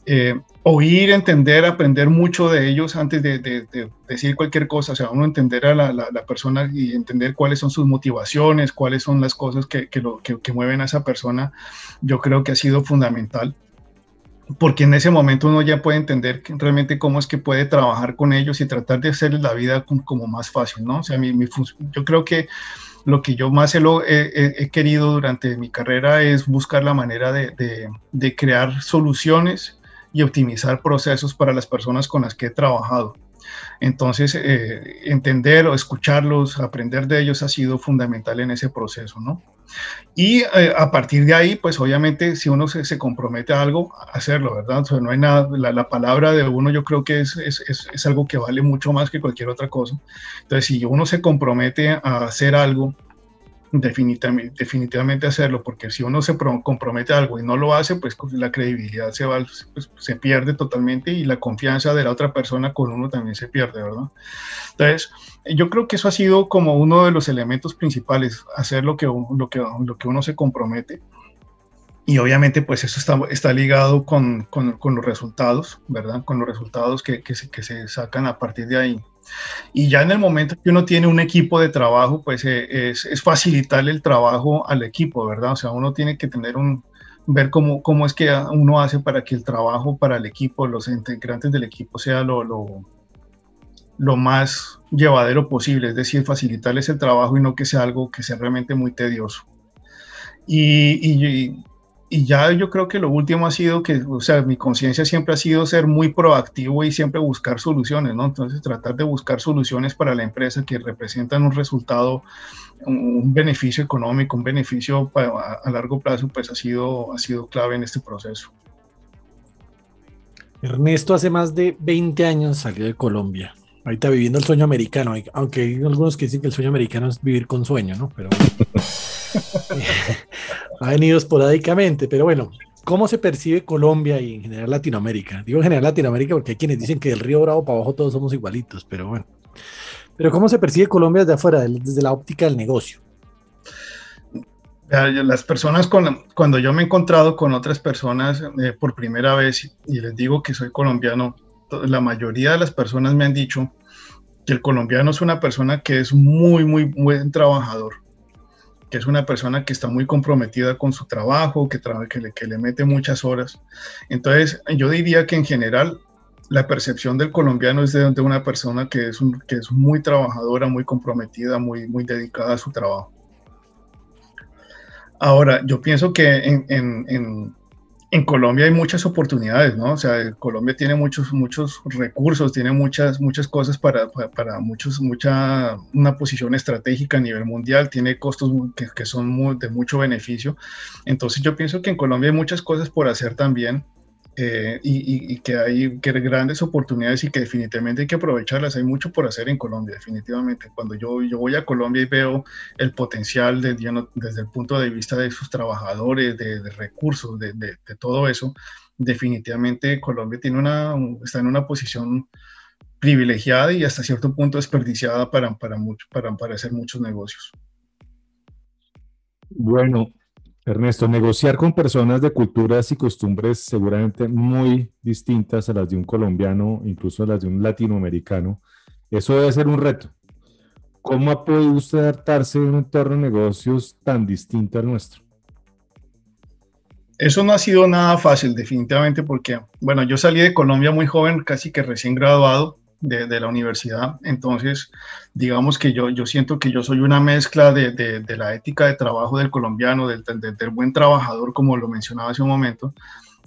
Eh, oír, entender, aprender mucho de ellos antes de, de, decir cualquier cosa, o sea, uno entender a la, la, persona y entender cuáles son sus motivaciones, cuáles son las cosas que, que mueven a esa persona, yo creo que ha sido fundamental porque en ese momento uno ya puede entender realmente cómo es que puede trabajar con ellos y tratar de hacerles la vida como, más fácil, ¿no? O sea, mi, yo creo que lo que yo más he, he, querido durante mi carrera es buscar la manera de, de, de crear soluciones y optimizar procesos para las personas con las que he trabajado. Entonces, eh, entender o escucharlos, aprender de ellos ha sido fundamental en ese proceso, ¿no? Y eh, a partir de ahí, pues obviamente, si uno se, compromete a algo, hacerlo, ¿verdad? O no hay nada, la, palabra de uno yo creo que es, es, es, algo que vale mucho más que cualquier otra cosa. Entonces, si uno se compromete a hacer algo, definitivamente, hacerlo, porque si uno se compromete a algo y no lo hace, pues la credibilidad se, va, pues, se pierde totalmente y la confianza de la otra persona con uno también se pierde, ¿verdad? Entonces, yo creo que eso ha sido como uno de los elementos principales, hacer lo que, lo que, lo que uno se compromete. Y obviamente, pues eso está, está ligado con, con, los resultados, ¿verdad? Con los resultados que, que se sacan a partir de ahí. Y ya en el momento que uno tiene un equipo de trabajo, pues eh, es, es, facilitarle el trabajo al equipo, ¿verdad? O sea, uno tiene que tener un, ver cómo, cómo es que uno hace para que el trabajo para el equipo, los integrantes del equipo sea lo, lo, lo más llevadero posible, es decir, facilitarles el trabajo y no que sea algo que sea realmente muy tedioso. Y, y, y ya yo creo que lo último ha sido que, o sea, mi conciencia siempre ha sido ser muy proactivo y siempre buscar soluciones, ¿no? Entonces, tratar de buscar soluciones para la empresa que representan un resultado, un beneficio económico, un beneficio a, largo plazo, pues ha sido, ha sido clave en este proceso. Ernesto hace más de 20 años salió de Colombia. Ahorita viviendo el sueño americano, aunque hay algunos que dicen que el sueño americano es vivir con sueño, ¿no? Pero ha venido esporádicamente, pero bueno, ¿cómo se percibe Colombia y en general Latinoamérica? Digo en general Latinoamérica porque hay quienes dicen que del río Bravo para abajo todos somos igualitos, pero bueno. Pero ¿cómo se percibe Colombia desde afuera, desde la óptica del negocio? Las personas, con, cuando yo me he encontrado con otras personas eh, por primera vez y les digo que soy colombiano, la mayoría de las personas me han dicho que el colombiano es una persona que es muy, muy buen trabajador, que es una persona que está muy comprometida con su trabajo, que, que, le, que le mete muchas horas. Entonces, yo diría que en general la percepción del colombiano es de, una persona que es, un, que es muy trabajadora, muy comprometida, muy, muy dedicada a su trabajo. Ahora, yo pienso que en Colombia hay muchas oportunidades, ¿no? O sea, Colombia tiene muchos, muchos recursos, tiene muchas, muchas cosas para, para, muchos, mucha, una posición estratégica a nivel mundial, tiene costos que, que son de mucho beneficio. Entonces yo pienso que en Colombia hay muchas cosas por hacer también eh, y, que hay grandes oportunidades y que definitivamente hay que aprovecharlas. Hay mucho por hacer en Colombia, definitivamente. Cuando yo, yo voy a Colombia y veo el potencial de, desde el punto de vista de sus trabajadores, de, recursos, de, de, todo eso, definitivamente Colombia tiene una, está en una posición privilegiada y hasta cierto punto desperdiciada para, para, mucho, para, para hacer muchos negocios. Bueno, Ernesto, negociar con personas de culturas y costumbres seguramente muy distintas a las de un colombiano, incluso a las de un latinoamericano, eso debe ser un reto. ¿Cómo ha podido usted adaptarse en un entorno de negocios tan distinto al nuestro? Eso no ha sido nada fácil, definitivamente, porque, bueno, yo salí de Colombia muy joven, casi que recién graduado, de, la universidad. Entonces, digamos que yo, yo siento que yo soy una mezcla de, de la ética de trabajo del colombiano, del, del, buen trabajador, como lo mencionaba hace un momento,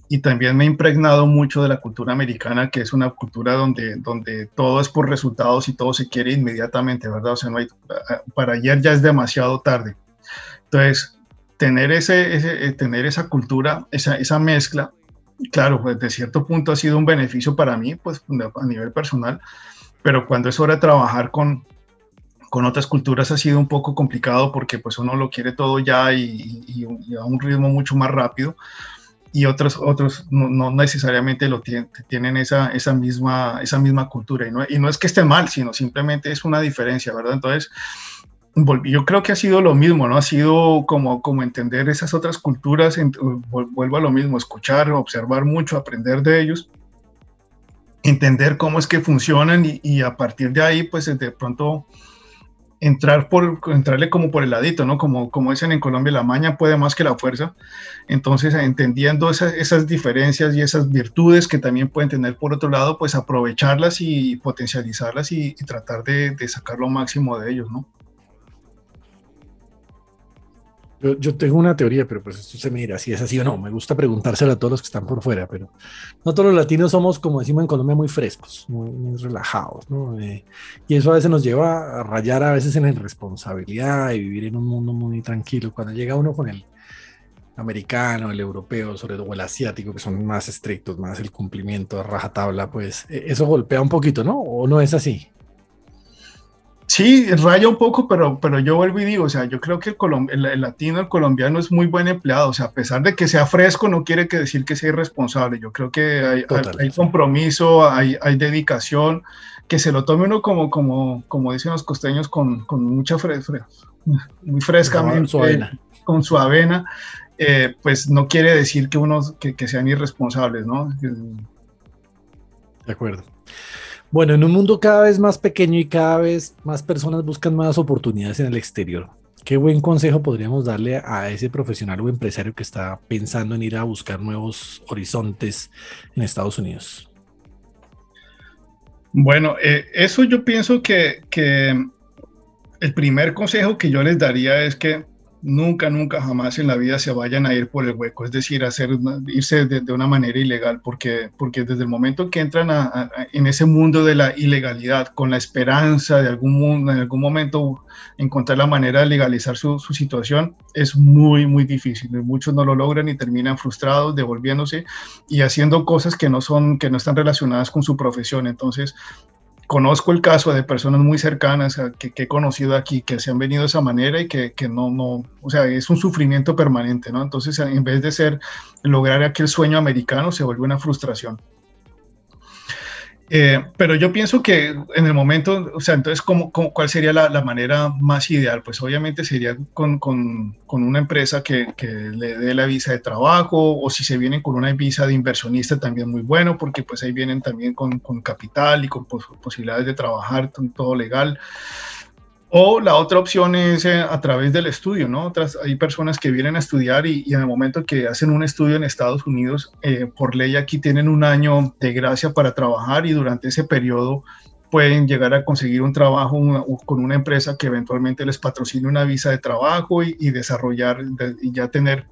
y también me he impregnado mucho de la cultura americana, que es una cultura donde, donde todo es por resultados y todo se quiere inmediatamente, ¿verdad? O sea, no hay, para ayer ya es demasiado tarde. Entonces, tener, ese, eh, tener esa cultura, esa, esa mezcla, claro, pues de cierto punto ha sido un beneficio para mí, pues a nivel personal, pero cuando es hora de trabajar con, con otras culturas ha sido un poco complicado porque pues uno lo quiere todo ya y, a un ritmo mucho más rápido y otros, otros no, necesariamente lo tienen, tienen esa, esa, misma, esa misma cultura y no, y no es que esté mal, sino simplemente es una diferencia, ¿verdad? Entonces, yo creo que ha sido lo mismo, ¿no? Ha sido como, como entender esas otras culturas, vuelvo a lo mismo, escuchar, observar mucho, aprender de ellos, entender cómo es que funcionan y, a partir de ahí, pues de pronto entrar por, entrarle como por el ladito, ¿no? Como, como dicen en Colombia, la maña puede más que la fuerza. Entonces, entendiendo esas, esas diferencias y esas virtudes que también pueden tener por otro lado, pues aprovecharlas y potencializarlas y, y tratar de, de sacar lo máximo de ellos, ¿no? Yo, tengo una teoría, pero pues esto se me dirá si es así o no. Me gusta preguntárselo a todos los que están por fuera, pero no todos los latinos somos, como decimos en Colombia, muy frescos, muy, relajados, ¿no? Eh, y eso a veces nos lleva a rayar a veces en la irresponsabilidad y vivir en un mundo muy tranquilo. Cuando llega uno con el americano, el europeo, sobre todo el asiático, que son más estrictos, más el cumplimiento a rajatabla, pues e, eso golpea un poquito, ¿no? ¿O no es así? Sí, raya un poco, pero, pero yo vuelvo y digo, o sea, yo creo que el, el, latino, el colombiano es muy buen empleado, o sea, a pesar de que sea fresco, no quiere que decir que sea irresponsable. Yo creo que hay, hay, compromiso, hay, hay, dedicación, que se lo tome uno como, como, como dicen los costeños, con, con mucha fresca, muy frescamente, con su avena, con su avena eh, pues no quiere decir que uno, que, que sean irresponsables, ¿no? De acuerdo. Bueno, en un mundo cada vez más pequeño y cada vez más personas buscan más oportunidades en el exterior, ¿qué buen consejo podríamos darle a ese profesional o empresario que está pensando en ir a buscar nuevos horizontes en Estados Unidos? Bueno, eh, eso yo pienso que, que el primer consejo que yo les daría es que nunca, nunca, jamás en la vida se vayan a ir por el hueco, es decir, hacer, irse de, una manera ilegal, porque, porque desde el momento que entran en ese mundo de la ilegalidad, con la esperanza de algún en algún momento encontrar la manera de legalizar su, su situación, es muy, muy difícil. Muchos no lo logran y terminan frustrados, devolviéndose y haciendo cosas que no son, que no están relacionadas con su profesión. Entonces, conozco el caso de personas muy cercanas que, he conocido aquí que se han venido de esa manera y que, que, no, no, o sea, es un sufrimiento permanente, ¿no? Entonces, en vez de ser lograr aquel sueño americano, se vuelve una frustración. Eh, pero yo pienso que en el momento, o sea, entonces, ¿cómo, cuál sería la, manera más ideal? Pues obviamente sería con, una empresa que, le dé la visa de trabajo o si se vienen con una visa de inversionista también muy bueno, porque pues ahí vienen también con capital y con posibilidades de trabajar, todo legal. O la otra opción es eh, a través del estudio, ¿no? Otras, hay personas que vienen a estudiar y, en el momento que hacen un estudio en Estados Unidos, eh, por ley aquí tienen un año de gracia para trabajar y durante ese periodo pueden llegar a conseguir un trabajo con una empresa que eventualmente les patrocine una visa de trabajo y, desarrollar y ya tener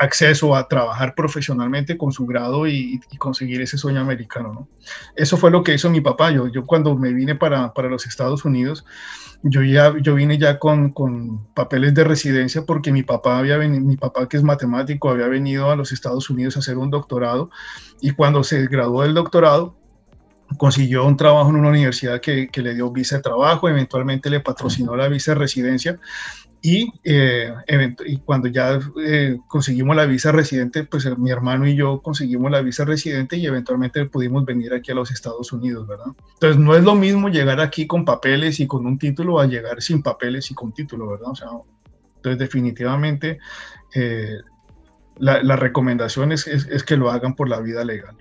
acceso a trabajar profesionalmente con su grado y, conseguir ese sueño americano. ¿no? Eso fue lo que hizo mi papá. Yo, yo cuando me vine para, para los Estados Unidos, yo, ya, yo vine ya con, con papeles de residencia porque mi papá, había venido, mi papá que es matemático había venido a los Estados Unidos a hacer un doctorado y cuando se graduó del doctorado consiguió un trabajo en una universidad que, que, le dio visa de trabajo, eventualmente le patrocinó la visa de residencia y, eh, cuando ya eh, conseguimos la visa residente, pues eh, mi hermano y yo conseguimos la visa residente y eventualmente pudimos venir aquí a los Estados Unidos, ¿verdad? Entonces no es lo mismo llegar aquí con papeles y con un título a llegar sin papeles y con título, ¿verdad? O sea, entonces definitivamente la, la, recomendación es, es que lo hagan por la vida legal.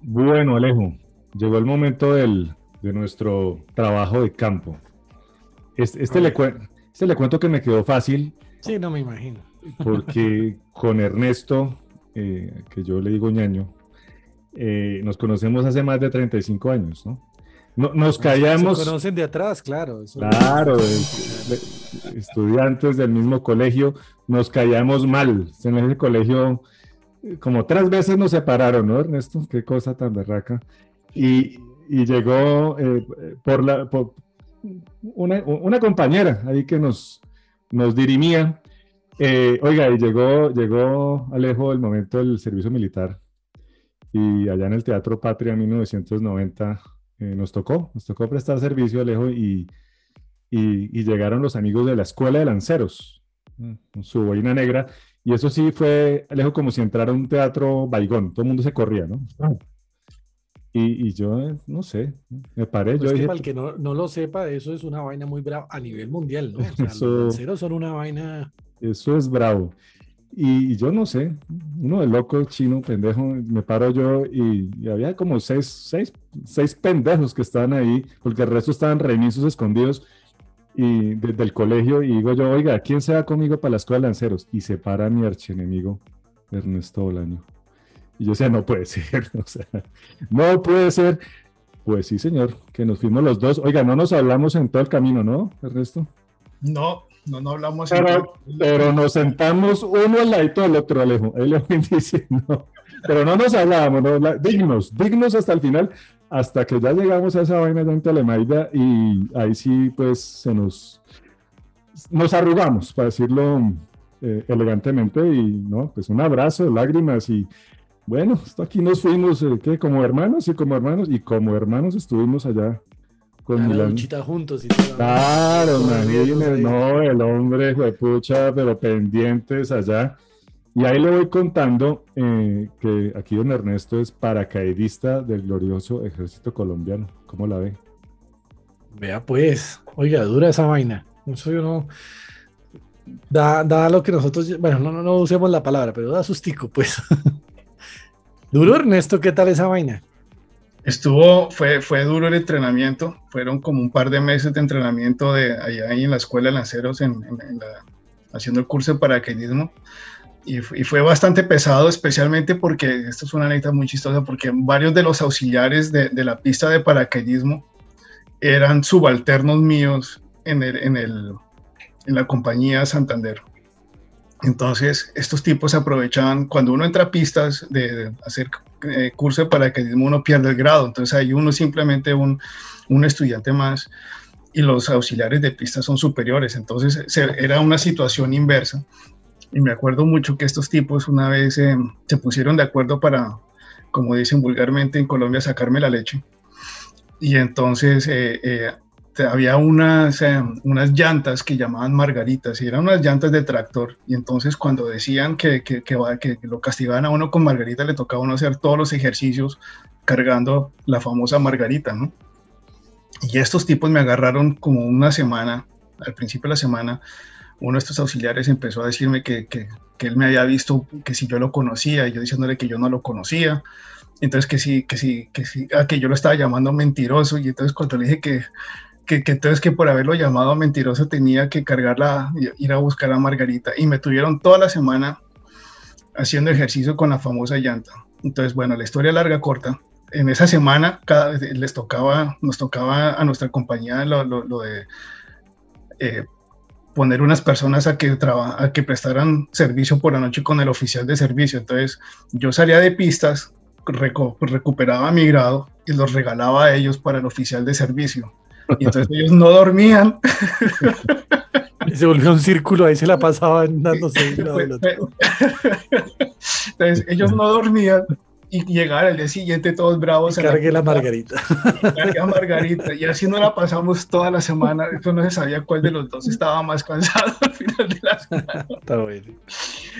Bueno, Alejo, llegó el momento del, de nuestro trabajo de campo. Este, este, le, este le cuento que me quedó fácil. Sí, no me imagino. Porque con Ernesto, eh, que yo le digo ñaño, eh, nos conocemos hace más de 35 años, ¿no? no nos callamos. Se conocen de atrás, claro. claro, estudiantes del mismo colegio, nos callamos mal. En ese colegio como tres veces nos separaron, ¿no, Ernesto? Qué cosa tan berraca. Y, y llegó eh, por la, por una, compañera ahí que nos, nos dirimía. Eh, oiga, y llegó, llegó Alejo el momento del servicio militar. Y allá en el Teatro Patria en 1990 eh, nos tocó, nos tocó prestar servicio, Alejo, y, y, llegaron los amigos de la Escuela de Lanceros, su boina negra, y eso sí fue, Alejo, como si entrara a un teatro baigón, todo el mundo se corría, ¿no? Y, y yo, eh, no sé, me paré. Pues yo dije, para el que no, no, lo sepa, eso es una vaina muy brava a nivel mundial, ¿no? O sea, eso, los lanceros son una vaina. Eso es bravo. Y, y, yo no sé, uno de loco, chino, pendejo, me paro yo y, y, había como seis, seis, seis pendejos que estaban ahí, porque el resto estaban remisos escondidos y desde el colegio y digo yo, oiga, ¿quién se va conmigo para la escuela de lanceros? Y se para mi archienemigo Ernesto Bolaño. Y yo decía, no puede ser, o sea, no puede ser. Pues sí, señor, que nos fuimos los dos. Oiga, no nos hablamos en todo el camino, ¿no, Ernesto? No, no, no hablamos. Pero, pero nos sentamos uno al ladito del otro, Alejo. Ahí le voy diciendo. Pero no nos hablábamos, ¿no? dignos, dignos hasta el final hasta que ya llegamos a esa vaina de en Telemaida y ahí sí pues se nos nos arrugamos para decirlo eh, elegantemente y no pues un abrazo lágrimas y bueno hasta aquí nos fuimos eh, ¿qué? como hermanos y como hermanos y como hermanos estuvimos allá con Milán. juntos y todo. Claro, no, el hombre fue pucha, pero pendientes allá. Y ahí le voy contando eh, que aquí don Ernesto es paracaidista del glorioso ejército colombiano. ¿Cómo la ve? Vea pues, oiga, dura esa vaina. Eso yo no... Da, da lo que nosotros, bueno, no, no, no usemos la palabra, pero da sustico, pues. duro, Ernesto, ¿qué tal esa vaina? Estuvo, fue, fue duro el entrenamiento, fueron como un par de meses de entrenamiento de allá en la escuela de lanceros, en, en la, haciendo el curso de paracaidismo y, fue bastante pesado, especialmente porque, esto es una anécdota muy chistosa, porque varios de los auxiliares de, la pista de paracaidismo eran subalternos míos en la compañía Santander. Entonces, estos tipos aprovechaban, cuando uno entra a pistas de, hacer eh, curso de paracaidismo, uno pierde el grado, entonces hay uno simplemente un, un estudiante más y los auxiliares de pistas son superiores, entonces era una situación inversa. Y me acuerdo mucho que estos tipos una vez eh, se pusieron de acuerdo para, como dicen vulgarmente en Colombia, sacarme la leche. Y entonces eh, eh, había unas, unas llantas que llamaban margaritas y eran unas llantas de tractor. Y entonces cuando decían que, que, que, lo castigaban a uno con margarita, le tocaba a uno hacer todos los ejercicios cargando la famosa margarita, ¿no? Y estos tipos me agarraron como una semana, al principio de la semana, uno de estos auxiliares empezó a decirme que, que, que, él me había visto, que si yo lo conocía, y yo diciéndole que yo no lo conocía, entonces que sí, que sí, que sí, ah, que yo lo estaba llamando mentiroso, y entonces cuando le dije que, que, que, entonces que por haberlo llamado mentiroso tenía que cargarla, ir a buscar a Margarita, y me tuvieron toda la semana haciendo ejercicio con la famosa llanta. Entonces, bueno, la historia larga, corta, en esa semana cada les tocaba, nos tocaba a nuestra compañía lo, lo, lo de... Eh, poner unas personas a que, traba- a que prestaran servicio por la noche con el oficial de servicio. Entonces yo salía de pistas, reco- recuperaba mi grado y los regalaba a ellos para el oficial de servicio. Y entonces ellos no dormían. Y se volvió un círculo, ahí se la pasaban dándose. Entonces ellos no dormían y llegaban al día siguiente todos bravos. a Cargue la margarita. cargué a Margarita. Y así no la pasamos toda la semana. Eso no se sabía cuál de los dos estaba más cansado al final de la semana. Está bueno.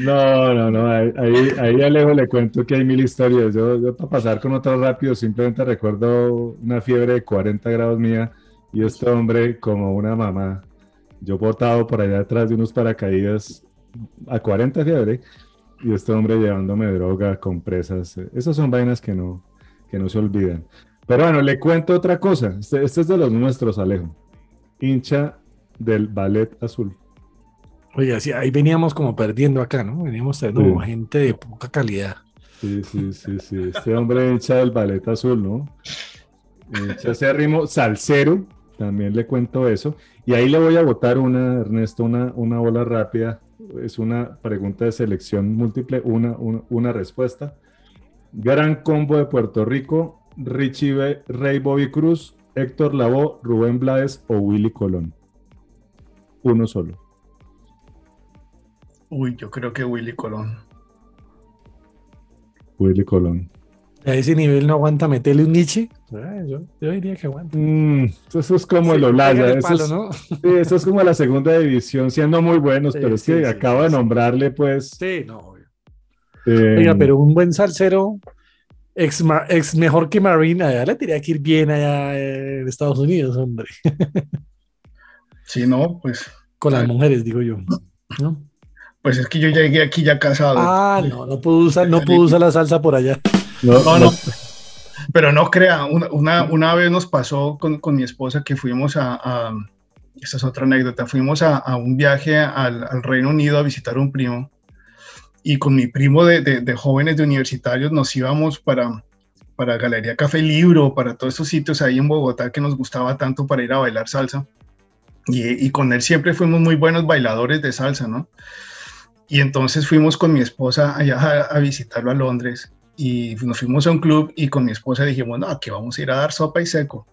No, no, no, ahí, ahí, Alejo le cuento que hay mil historias. Yo, yo para pasar con otro rápido, simplemente recuerdo una fiebre de 40 grados mía y este hombre como una mamá. Yo botado por allá atrás de unos paracaídas a 40 fiebre y este hombre llevándome droga, compresas. Esas son vainas que no, que no se olvidan. Pero bueno, le cuento otra cosa. Este, este es de los nuestros, Alejo. Hincha del Ballet Azul. Oye, así, ahí veníamos como perdiendo acá, ¿no? Veníamos teniendo Sí. gente de poca calidad. Sí, sí, sí, sí. Este hombre hincha del ballet azul, ¿no? Hincha acérrimo, salsero, también le cuento eso. Y ahí le voy a botar una, Ernesto, una, una bola rápida. Es una pregunta de selección múltiple, una, una, una respuesta. Gran combo de Puerto Rico, Richie B- Rey Bobby Cruz, Héctor Lavoe, Rubén Blades o Willy Colón. Uno solo. Uy, yo creo que Willy Colón. Willy Colón. A ese nivel no aguanta meterle un Nietzsche. Ah, yo, yo diría que aguanta. Mm, eso es como el Sí, Olaya. eso palo, es- ¿no? Sí, eso es como la segunda división, siendo muy buenos, Sí, pero es sí, que sí, acabo sí, de sí. nombrarle, pues. Sí, no. obvio. eh, Oiga, pero un buen salsero, ex, ex mejor que Marina, allá le tenía que ir bien allá en Estados Unidos, hombre. Si no, pues, Con las mujeres, digo yo. ¿no? pues es que yo llegué aquí ya casado. Ah, no, no puedo usar, no puedo usar la salsa por allá. No, No, no. Pero no crea, una, una, una vez nos pasó con, con mi esposa que fuimos a, a- esta es otra anécdota, fuimos a, a un viaje al, al Reino Unido a visitar a un primo y con mi primo de, de- de jóvenes de universitarios nos íbamos para, para Galería Café Libro, para todos estos sitios ahí en Bogotá que nos gustaba tanto para ir a bailar salsa. Y, y con él siempre fuimos muy buenos bailadores de salsa, ¿no? Y entonces fuimos con mi esposa allá a, a visitarlo a Londres y nos fuimos a un club y con mi esposa dijimos, no, que vamos a ir a dar sopa y seco.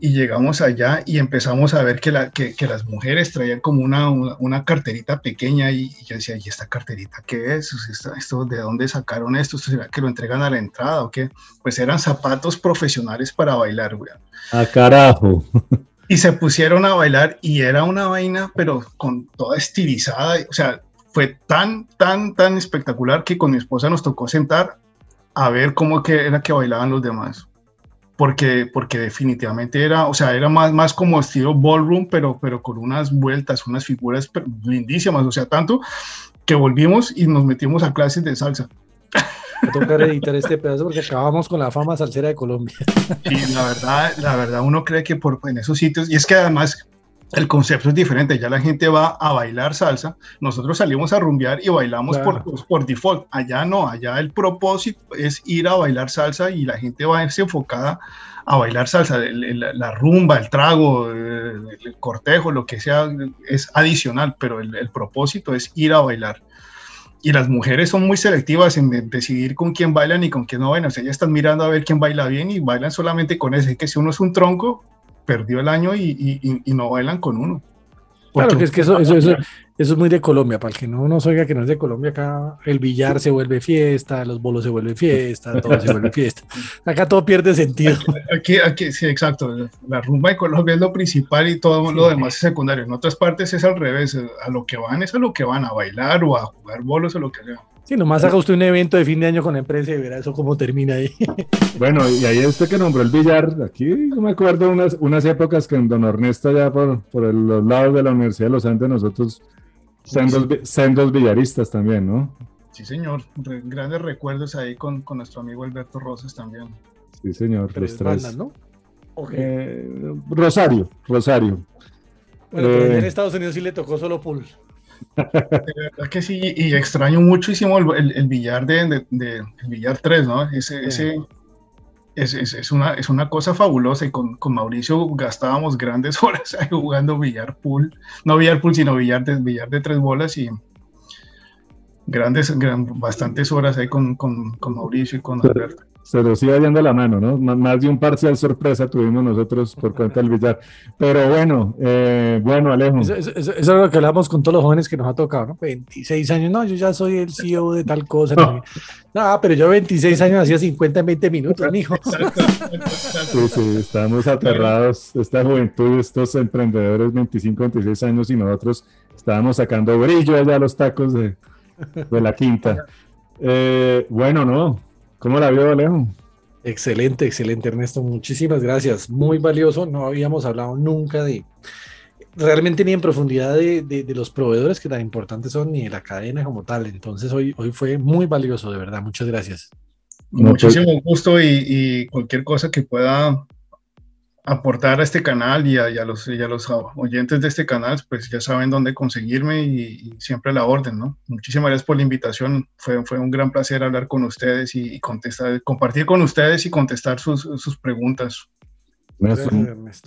Y llegamos allá y empezamos a ver que, la, que, que las mujeres traían como una, una, una carterita pequeña y, y yo decía, ¿y esta carterita qué es? ¿esto, esto, ¿De dónde sacaron esto? ¿Será que lo entregan a la entrada o qué? Pues eran zapatos profesionales para bailar, güey. a carajo. Y se pusieron a bailar y era una vaina, pero con toda estilizada. O sea, fue tan, tan, tan espectacular que con mi esposa nos tocó sentar a ver cómo que era que bailaban los demás. Porque, porque definitivamente era, o sea, era más, más como estilo ballroom, pero, pero con unas vueltas, unas figuras lindísimas. O sea, tanto que volvimos y nos metimos a clases de salsa. Me toca editar este pedazo porque acabamos con la fama salsera de Colombia. Y la verdad, la verdad, uno cree que por, en esos sitios, y es que además el concepto es diferente, ya la gente va a bailar salsa, nosotros salimos a rumbear y bailamos Claro. por, por default, allá no, allá el propósito es ir a bailar salsa y la gente va a irse enfocada a bailar salsa, el- el- la rumba, el trago, el, el cortejo, lo que sea, es adicional, pero el, propósito es ir a bailar. Y las mujeres son muy selectivas en de- decidir con quién bailan y con quién no bailan. O sea, ellas están mirando a ver quién baila bien y bailan solamente con ese. Que si uno es un tronco, perdió el año y, y- no bailan con uno. Claro, que es que eso, eso, eso, eso es muy de Colombia. Para el que no nos oiga que no es de Colombia, acá el billar se vuelve fiesta, los bolos se vuelven fiesta, todo se vuelve fiesta. Acá todo pierde sentido. Aquí, aquí, sí, exacto. La rumba de Colombia es lo principal y todo lo demás es secundario. En otras partes es al revés. A lo que van es a lo que van, a bailar o a jugar bolos o lo que sea. Si nomás haga usted un evento de fin de año con la empresa y verá eso cómo termina ahí. Bueno, y ahí usted que nombró el billar, aquí yo me acuerdo unas, unas épocas que en Don Ernesto, allá por, por el- los lados de la Universidad de los Andes, nosotros sendos, billaristas también, ¿no? Sí, señor. Re- grandes recuerdos ahí con, con nuestro amigo Alberto Rosas también. Sí, señor. Pero los es tres. bandas, ¿no? Eh, Rosario, Rosario. Bueno, pero eh. en Estados Unidos sí le tocó solo pool. Verdad que sí, y extraño muchísimo el, el- el billar de, de- de- el billar 3, ¿no? Ese, Sí. ese, es, es, es, una, es una cosa fabulosa y con, con, Mauricio gastábamos grandes horas ahí jugando billar pool, no billar pool, sino billar de, billar de tres bolas y grandes, gran, bastantes horas ahí con, con, con Mauricio y con Alberto se nos iba yendo la mano, ¿no? Más de un parcial sorpresa tuvimos nosotros por cuenta del billar. Pero bueno, eh, bueno, Alejo. Eso, es lo que hablamos con todos los jóvenes que nos ha tocado, ¿no? 26 años, no, yo ya soy el CEO de tal cosa. No, no pero yo 26 años hacía 50 en 20 minutos, mijo. Sí, sí, estamos aterrados, esta juventud, estos emprendedores 25, 26 años y nosotros estábamos sacando brillo allá a los tacos de, de la quinta. Eh, bueno, no, ¿Cómo la vio, Alejo? Excelente, excelente, Ernesto. Muchísimas gracias. Muy valioso. No habíamos hablado nunca de realmente ni en profundidad de, los proveedores que tan importantes son, ni de la cadena como tal. Entonces, hoy, hoy fue muy valioso, de verdad. Muchas gracias. Muchísimo gusto y cualquier cosa que pueda aportar a este canal y a, los, los oyentes de este canal, pues ya saben dónde conseguirme y, siempre la orden, ¿no? Muchísimas gracias por la invitación. Fue, fue un gran placer hablar con ustedes y, contestar, compartir con ustedes y contestar sus, sus preguntas.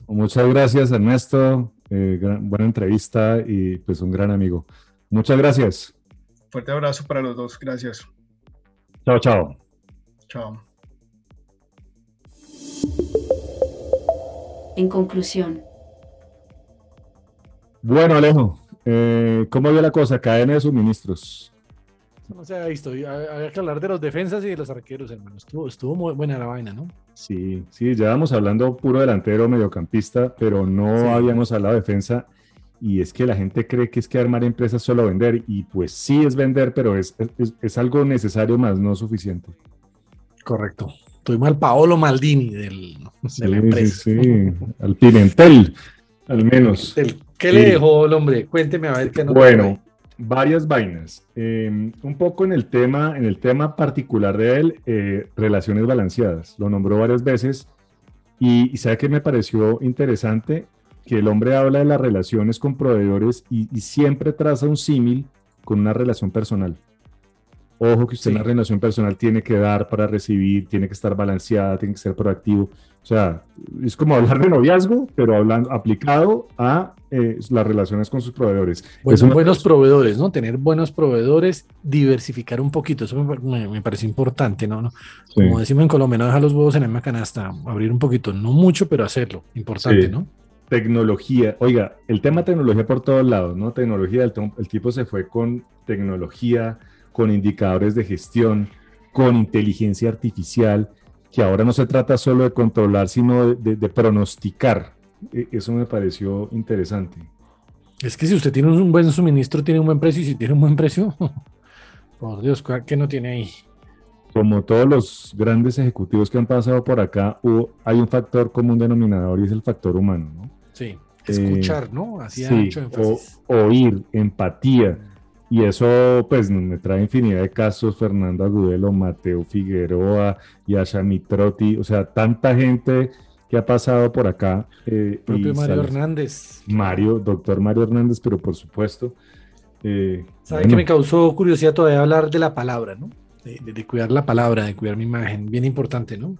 Muchas gracias, Ernesto. Eh, buena entrevista y pues un gran amigo. Muchas gracias. Fuerte abrazo para los dos. Gracias. Chao, chao. Chao. En conclusión. Bueno, Alejo, eh, ¿cómo vio la cosa? Cadena de suministros. No se ha visto. Había que hablar de los defensas y de los arqueros, hermano. Estuvo, estuvo muy buena la vaina, ¿no? Sí, sí, ya vamos hablando puro delantero, mediocampista, pero no habíamos hablado de defensa. Y es que la gente cree que es que armar empresas solo vender. Y pues sí es vender, pero es, es, es algo necesario más, no suficiente. Correcto. Tuvimos al Paolo Maldini del, de la empresa. Sí, sí, al Pimentel, al menos. ¿Qué le dejó el hombre? Cuénteme a ver qué nos Bueno, varias vainas. Em, un poco en el tema, en el tema particular de él, eh, relaciones balanceadas. Lo nombró varias veces y, sabe que me pareció interesante que el hombre habla de las relaciones con proveedores y siempre traza un símil con una relación personal. Ojo que usted en la relación personal tiene que dar para recibir, tiene que estar balanceada, tiene que ser proactivo. O sea, es como hablar de noviazgo, pero hablando, aplicado a eh, las relaciones con sus proveedores. Bueno, buenos proveedores, ¿no? Tener buenos proveedores, diversificar un poquito, eso me, parece importante, ¿no? Como decimos en Colombia, no dejar los huevos en la misma canasta, abrir un poquito, no mucho, pero hacerlo, importante, ¿no? Tecnología, oiga, el tema tecnología por todos lados, ¿no? Tecnología, el, el tipo se fue con tecnología, con indicadores de gestión, con inteligencia artificial, que ahora no se trata solo de controlar, sino de, pronosticar. E, eso me pareció interesante. Es que si usted tiene un buen suministro, tiene un buen precio, y si tiene un buen precio, por Dios, ¿qué no tiene ahí? Como todos los grandes ejecutivos que han pasado por acá, hay un factor común denominador y es el factor humano, ¿no? Sí, escuchar, ¿no? Hacía mucho énfasis. oír, empatía y eso pues me trae infinidad de casos, Fernando Agudelo, Mateo Figueroa, Yasha Mitrotti, o sea, tanta gente que ha pasado por acá. Eh, propio Mario Hernández. Mario, doctor Mario Hernández, pero por supuesto. Eh, ¿Sabe que me causó curiosidad todavía hablar de la palabra, ¿no? De, cuidar la palabra, de cuidar mi imagen, bien importante, ¿no?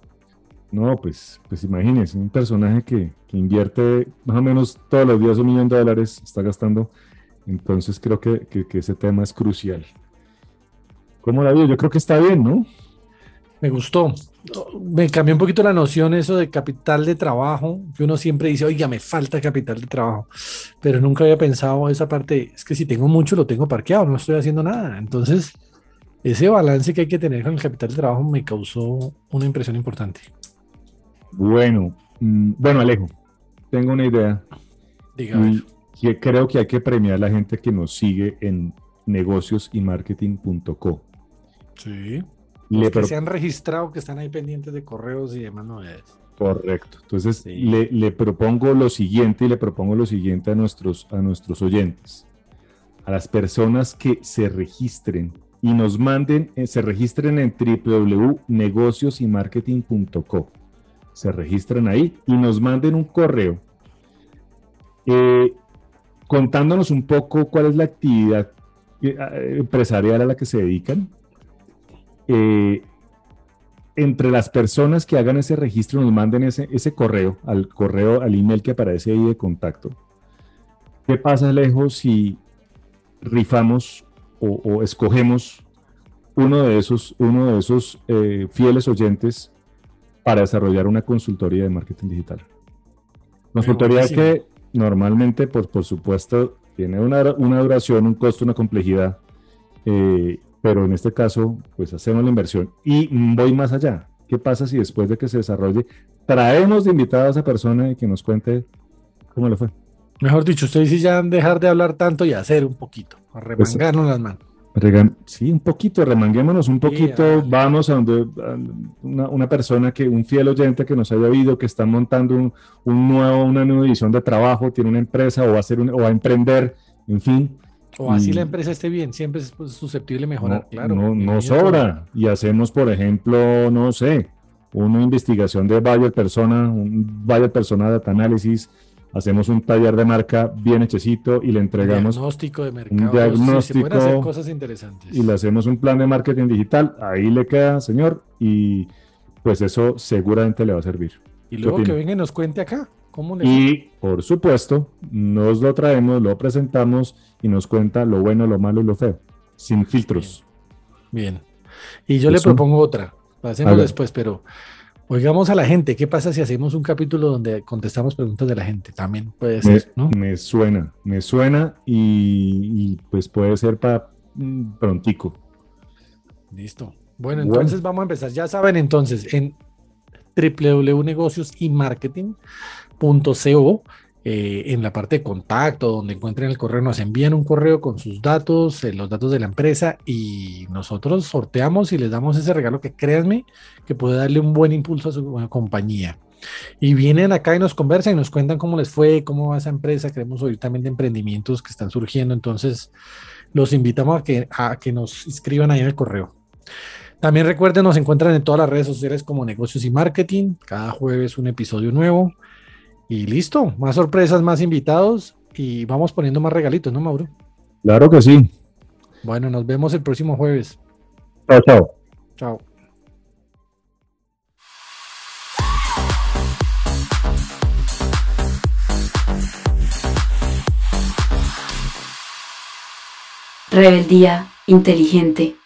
No, pues, pues imagínese, un personaje que, que invierte más o menos todos los días un millón de dólares, está gastando entonces creo que, ese tema es crucial. ¿Cómo la vio? Yo creo que está bien, ¿no? Me gustó. Me cambió un poquito la noción eso de capital de trabajo, que uno siempre dice, oiga, me falta capital de trabajo, pero nunca había pensado esa parte, es que si tengo mucho lo tengo parqueado, no estoy haciendo nada. Entonces, ese balance que hay que tener con el capital de trabajo me causó una impresión importante. Bueno, mm, bueno, Alejo, tengo una idea. Dígame creo que hay que premiar a la gente que nos sigue en negociosymarketing.co. Sí. Los que se han registrado, que están ahí pendientes de correos y demás novedades. Correcto. Entonces, le, propongo lo siguiente y le propongo lo siguiente a nuestros, a nuestros oyentes. A las personas que se registren y nos manden, eh, se registren en www.negociosymarketing.co. Se registran ahí y nos manden un correo eh, contándonos un poco cuál es la actividad eh, empresarial a la que se dedican, eh, entre las personas que hagan ese registro nos manden ese, ese correo, al correo, al email que aparece ahí de contacto. ¿Qué pasa, lejos si rifamos o, escogemos uno de esos, uno de esos eh, fieles oyentes para desarrollar una consultoría de marketing digital? Consultoría que normalmente, pues, por supuesto, tiene una, una duración, un costo, una complejidad. Eh, pero en este caso, pues hacemos la inversión. Y voy más allá. ¿Qué pasa si después de que se desarrolle, traemos de invitada a esa persona y que nos cuente cómo le fue? Mejor dicho, usted dice ya dejar de hablar tanto y hacer un poquito, a pues, las manos. Sí, un poquito, remanguémonos un poquito, vamos a donde una, persona que, un fiel oyente que nos haya oído, que está montando un, nuevo, una nueva edición de trabajo, tiene una empresa o va a hacer o va a emprender, en fin, o así la empresa esté bien, siempre es pues, susceptible a mejorar, no, claro. No, sobra. Y hacemos, por ejemplo, no sé, una investigación de buyer persona, un buyer persona data análisis, hacemos un taller de marca bien hechecito y le entregamos diagnóstico de mercado, un diagnóstico hacer cosas interesantes. y le hacemos un plan de marketing digital, ahí le queda, señor, y pues eso seguramente le va a servir. Y luego que venga y nos cuente acá y por supuesto, nos lo traemos, lo presentamos y nos cuenta lo bueno, lo malo y lo feo, sin filtros. Bien. Y yo le propongo otra, hacemos después, pero oigamos a la gente, ¿qué pasa si hacemos un capítulo donde contestamos preguntas de la gente? También puede ser, me, Me suena, me suena y, pues puede ser para mm, prontico. Listo. Bueno, entonces vamos a empezar. Ya saben, entonces, en www.negocios y marketing .co eh, en la parte de contacto, donde encuentren el correo, nos envían un correo con sus datos, eh, los datos de la empresa y nosotros sorteamos y les damos ese regalo que créanme que puede darle un buen impulso a su compañía. Y vienen acá y nos conversan y nos cuentan cómo les fue, cómo va esa empresa. Queremos oír también de emprendimientos que están surgiendo. Entonces, los invitamos a que, a que nos inscriban ahí en el correo. También recuerden, nos encuentran en todas las redes sociales como Negocios y Marketing. Cada jueves un episodio nuevo. Y listo, más sorpresas, más invitados y vamos poniendo más regalitos, ¿no, Mauro? Claro que sí. Bueno, nos vemos el próximo jueves. Chao, chao. Chao. Rebeldía inteligente.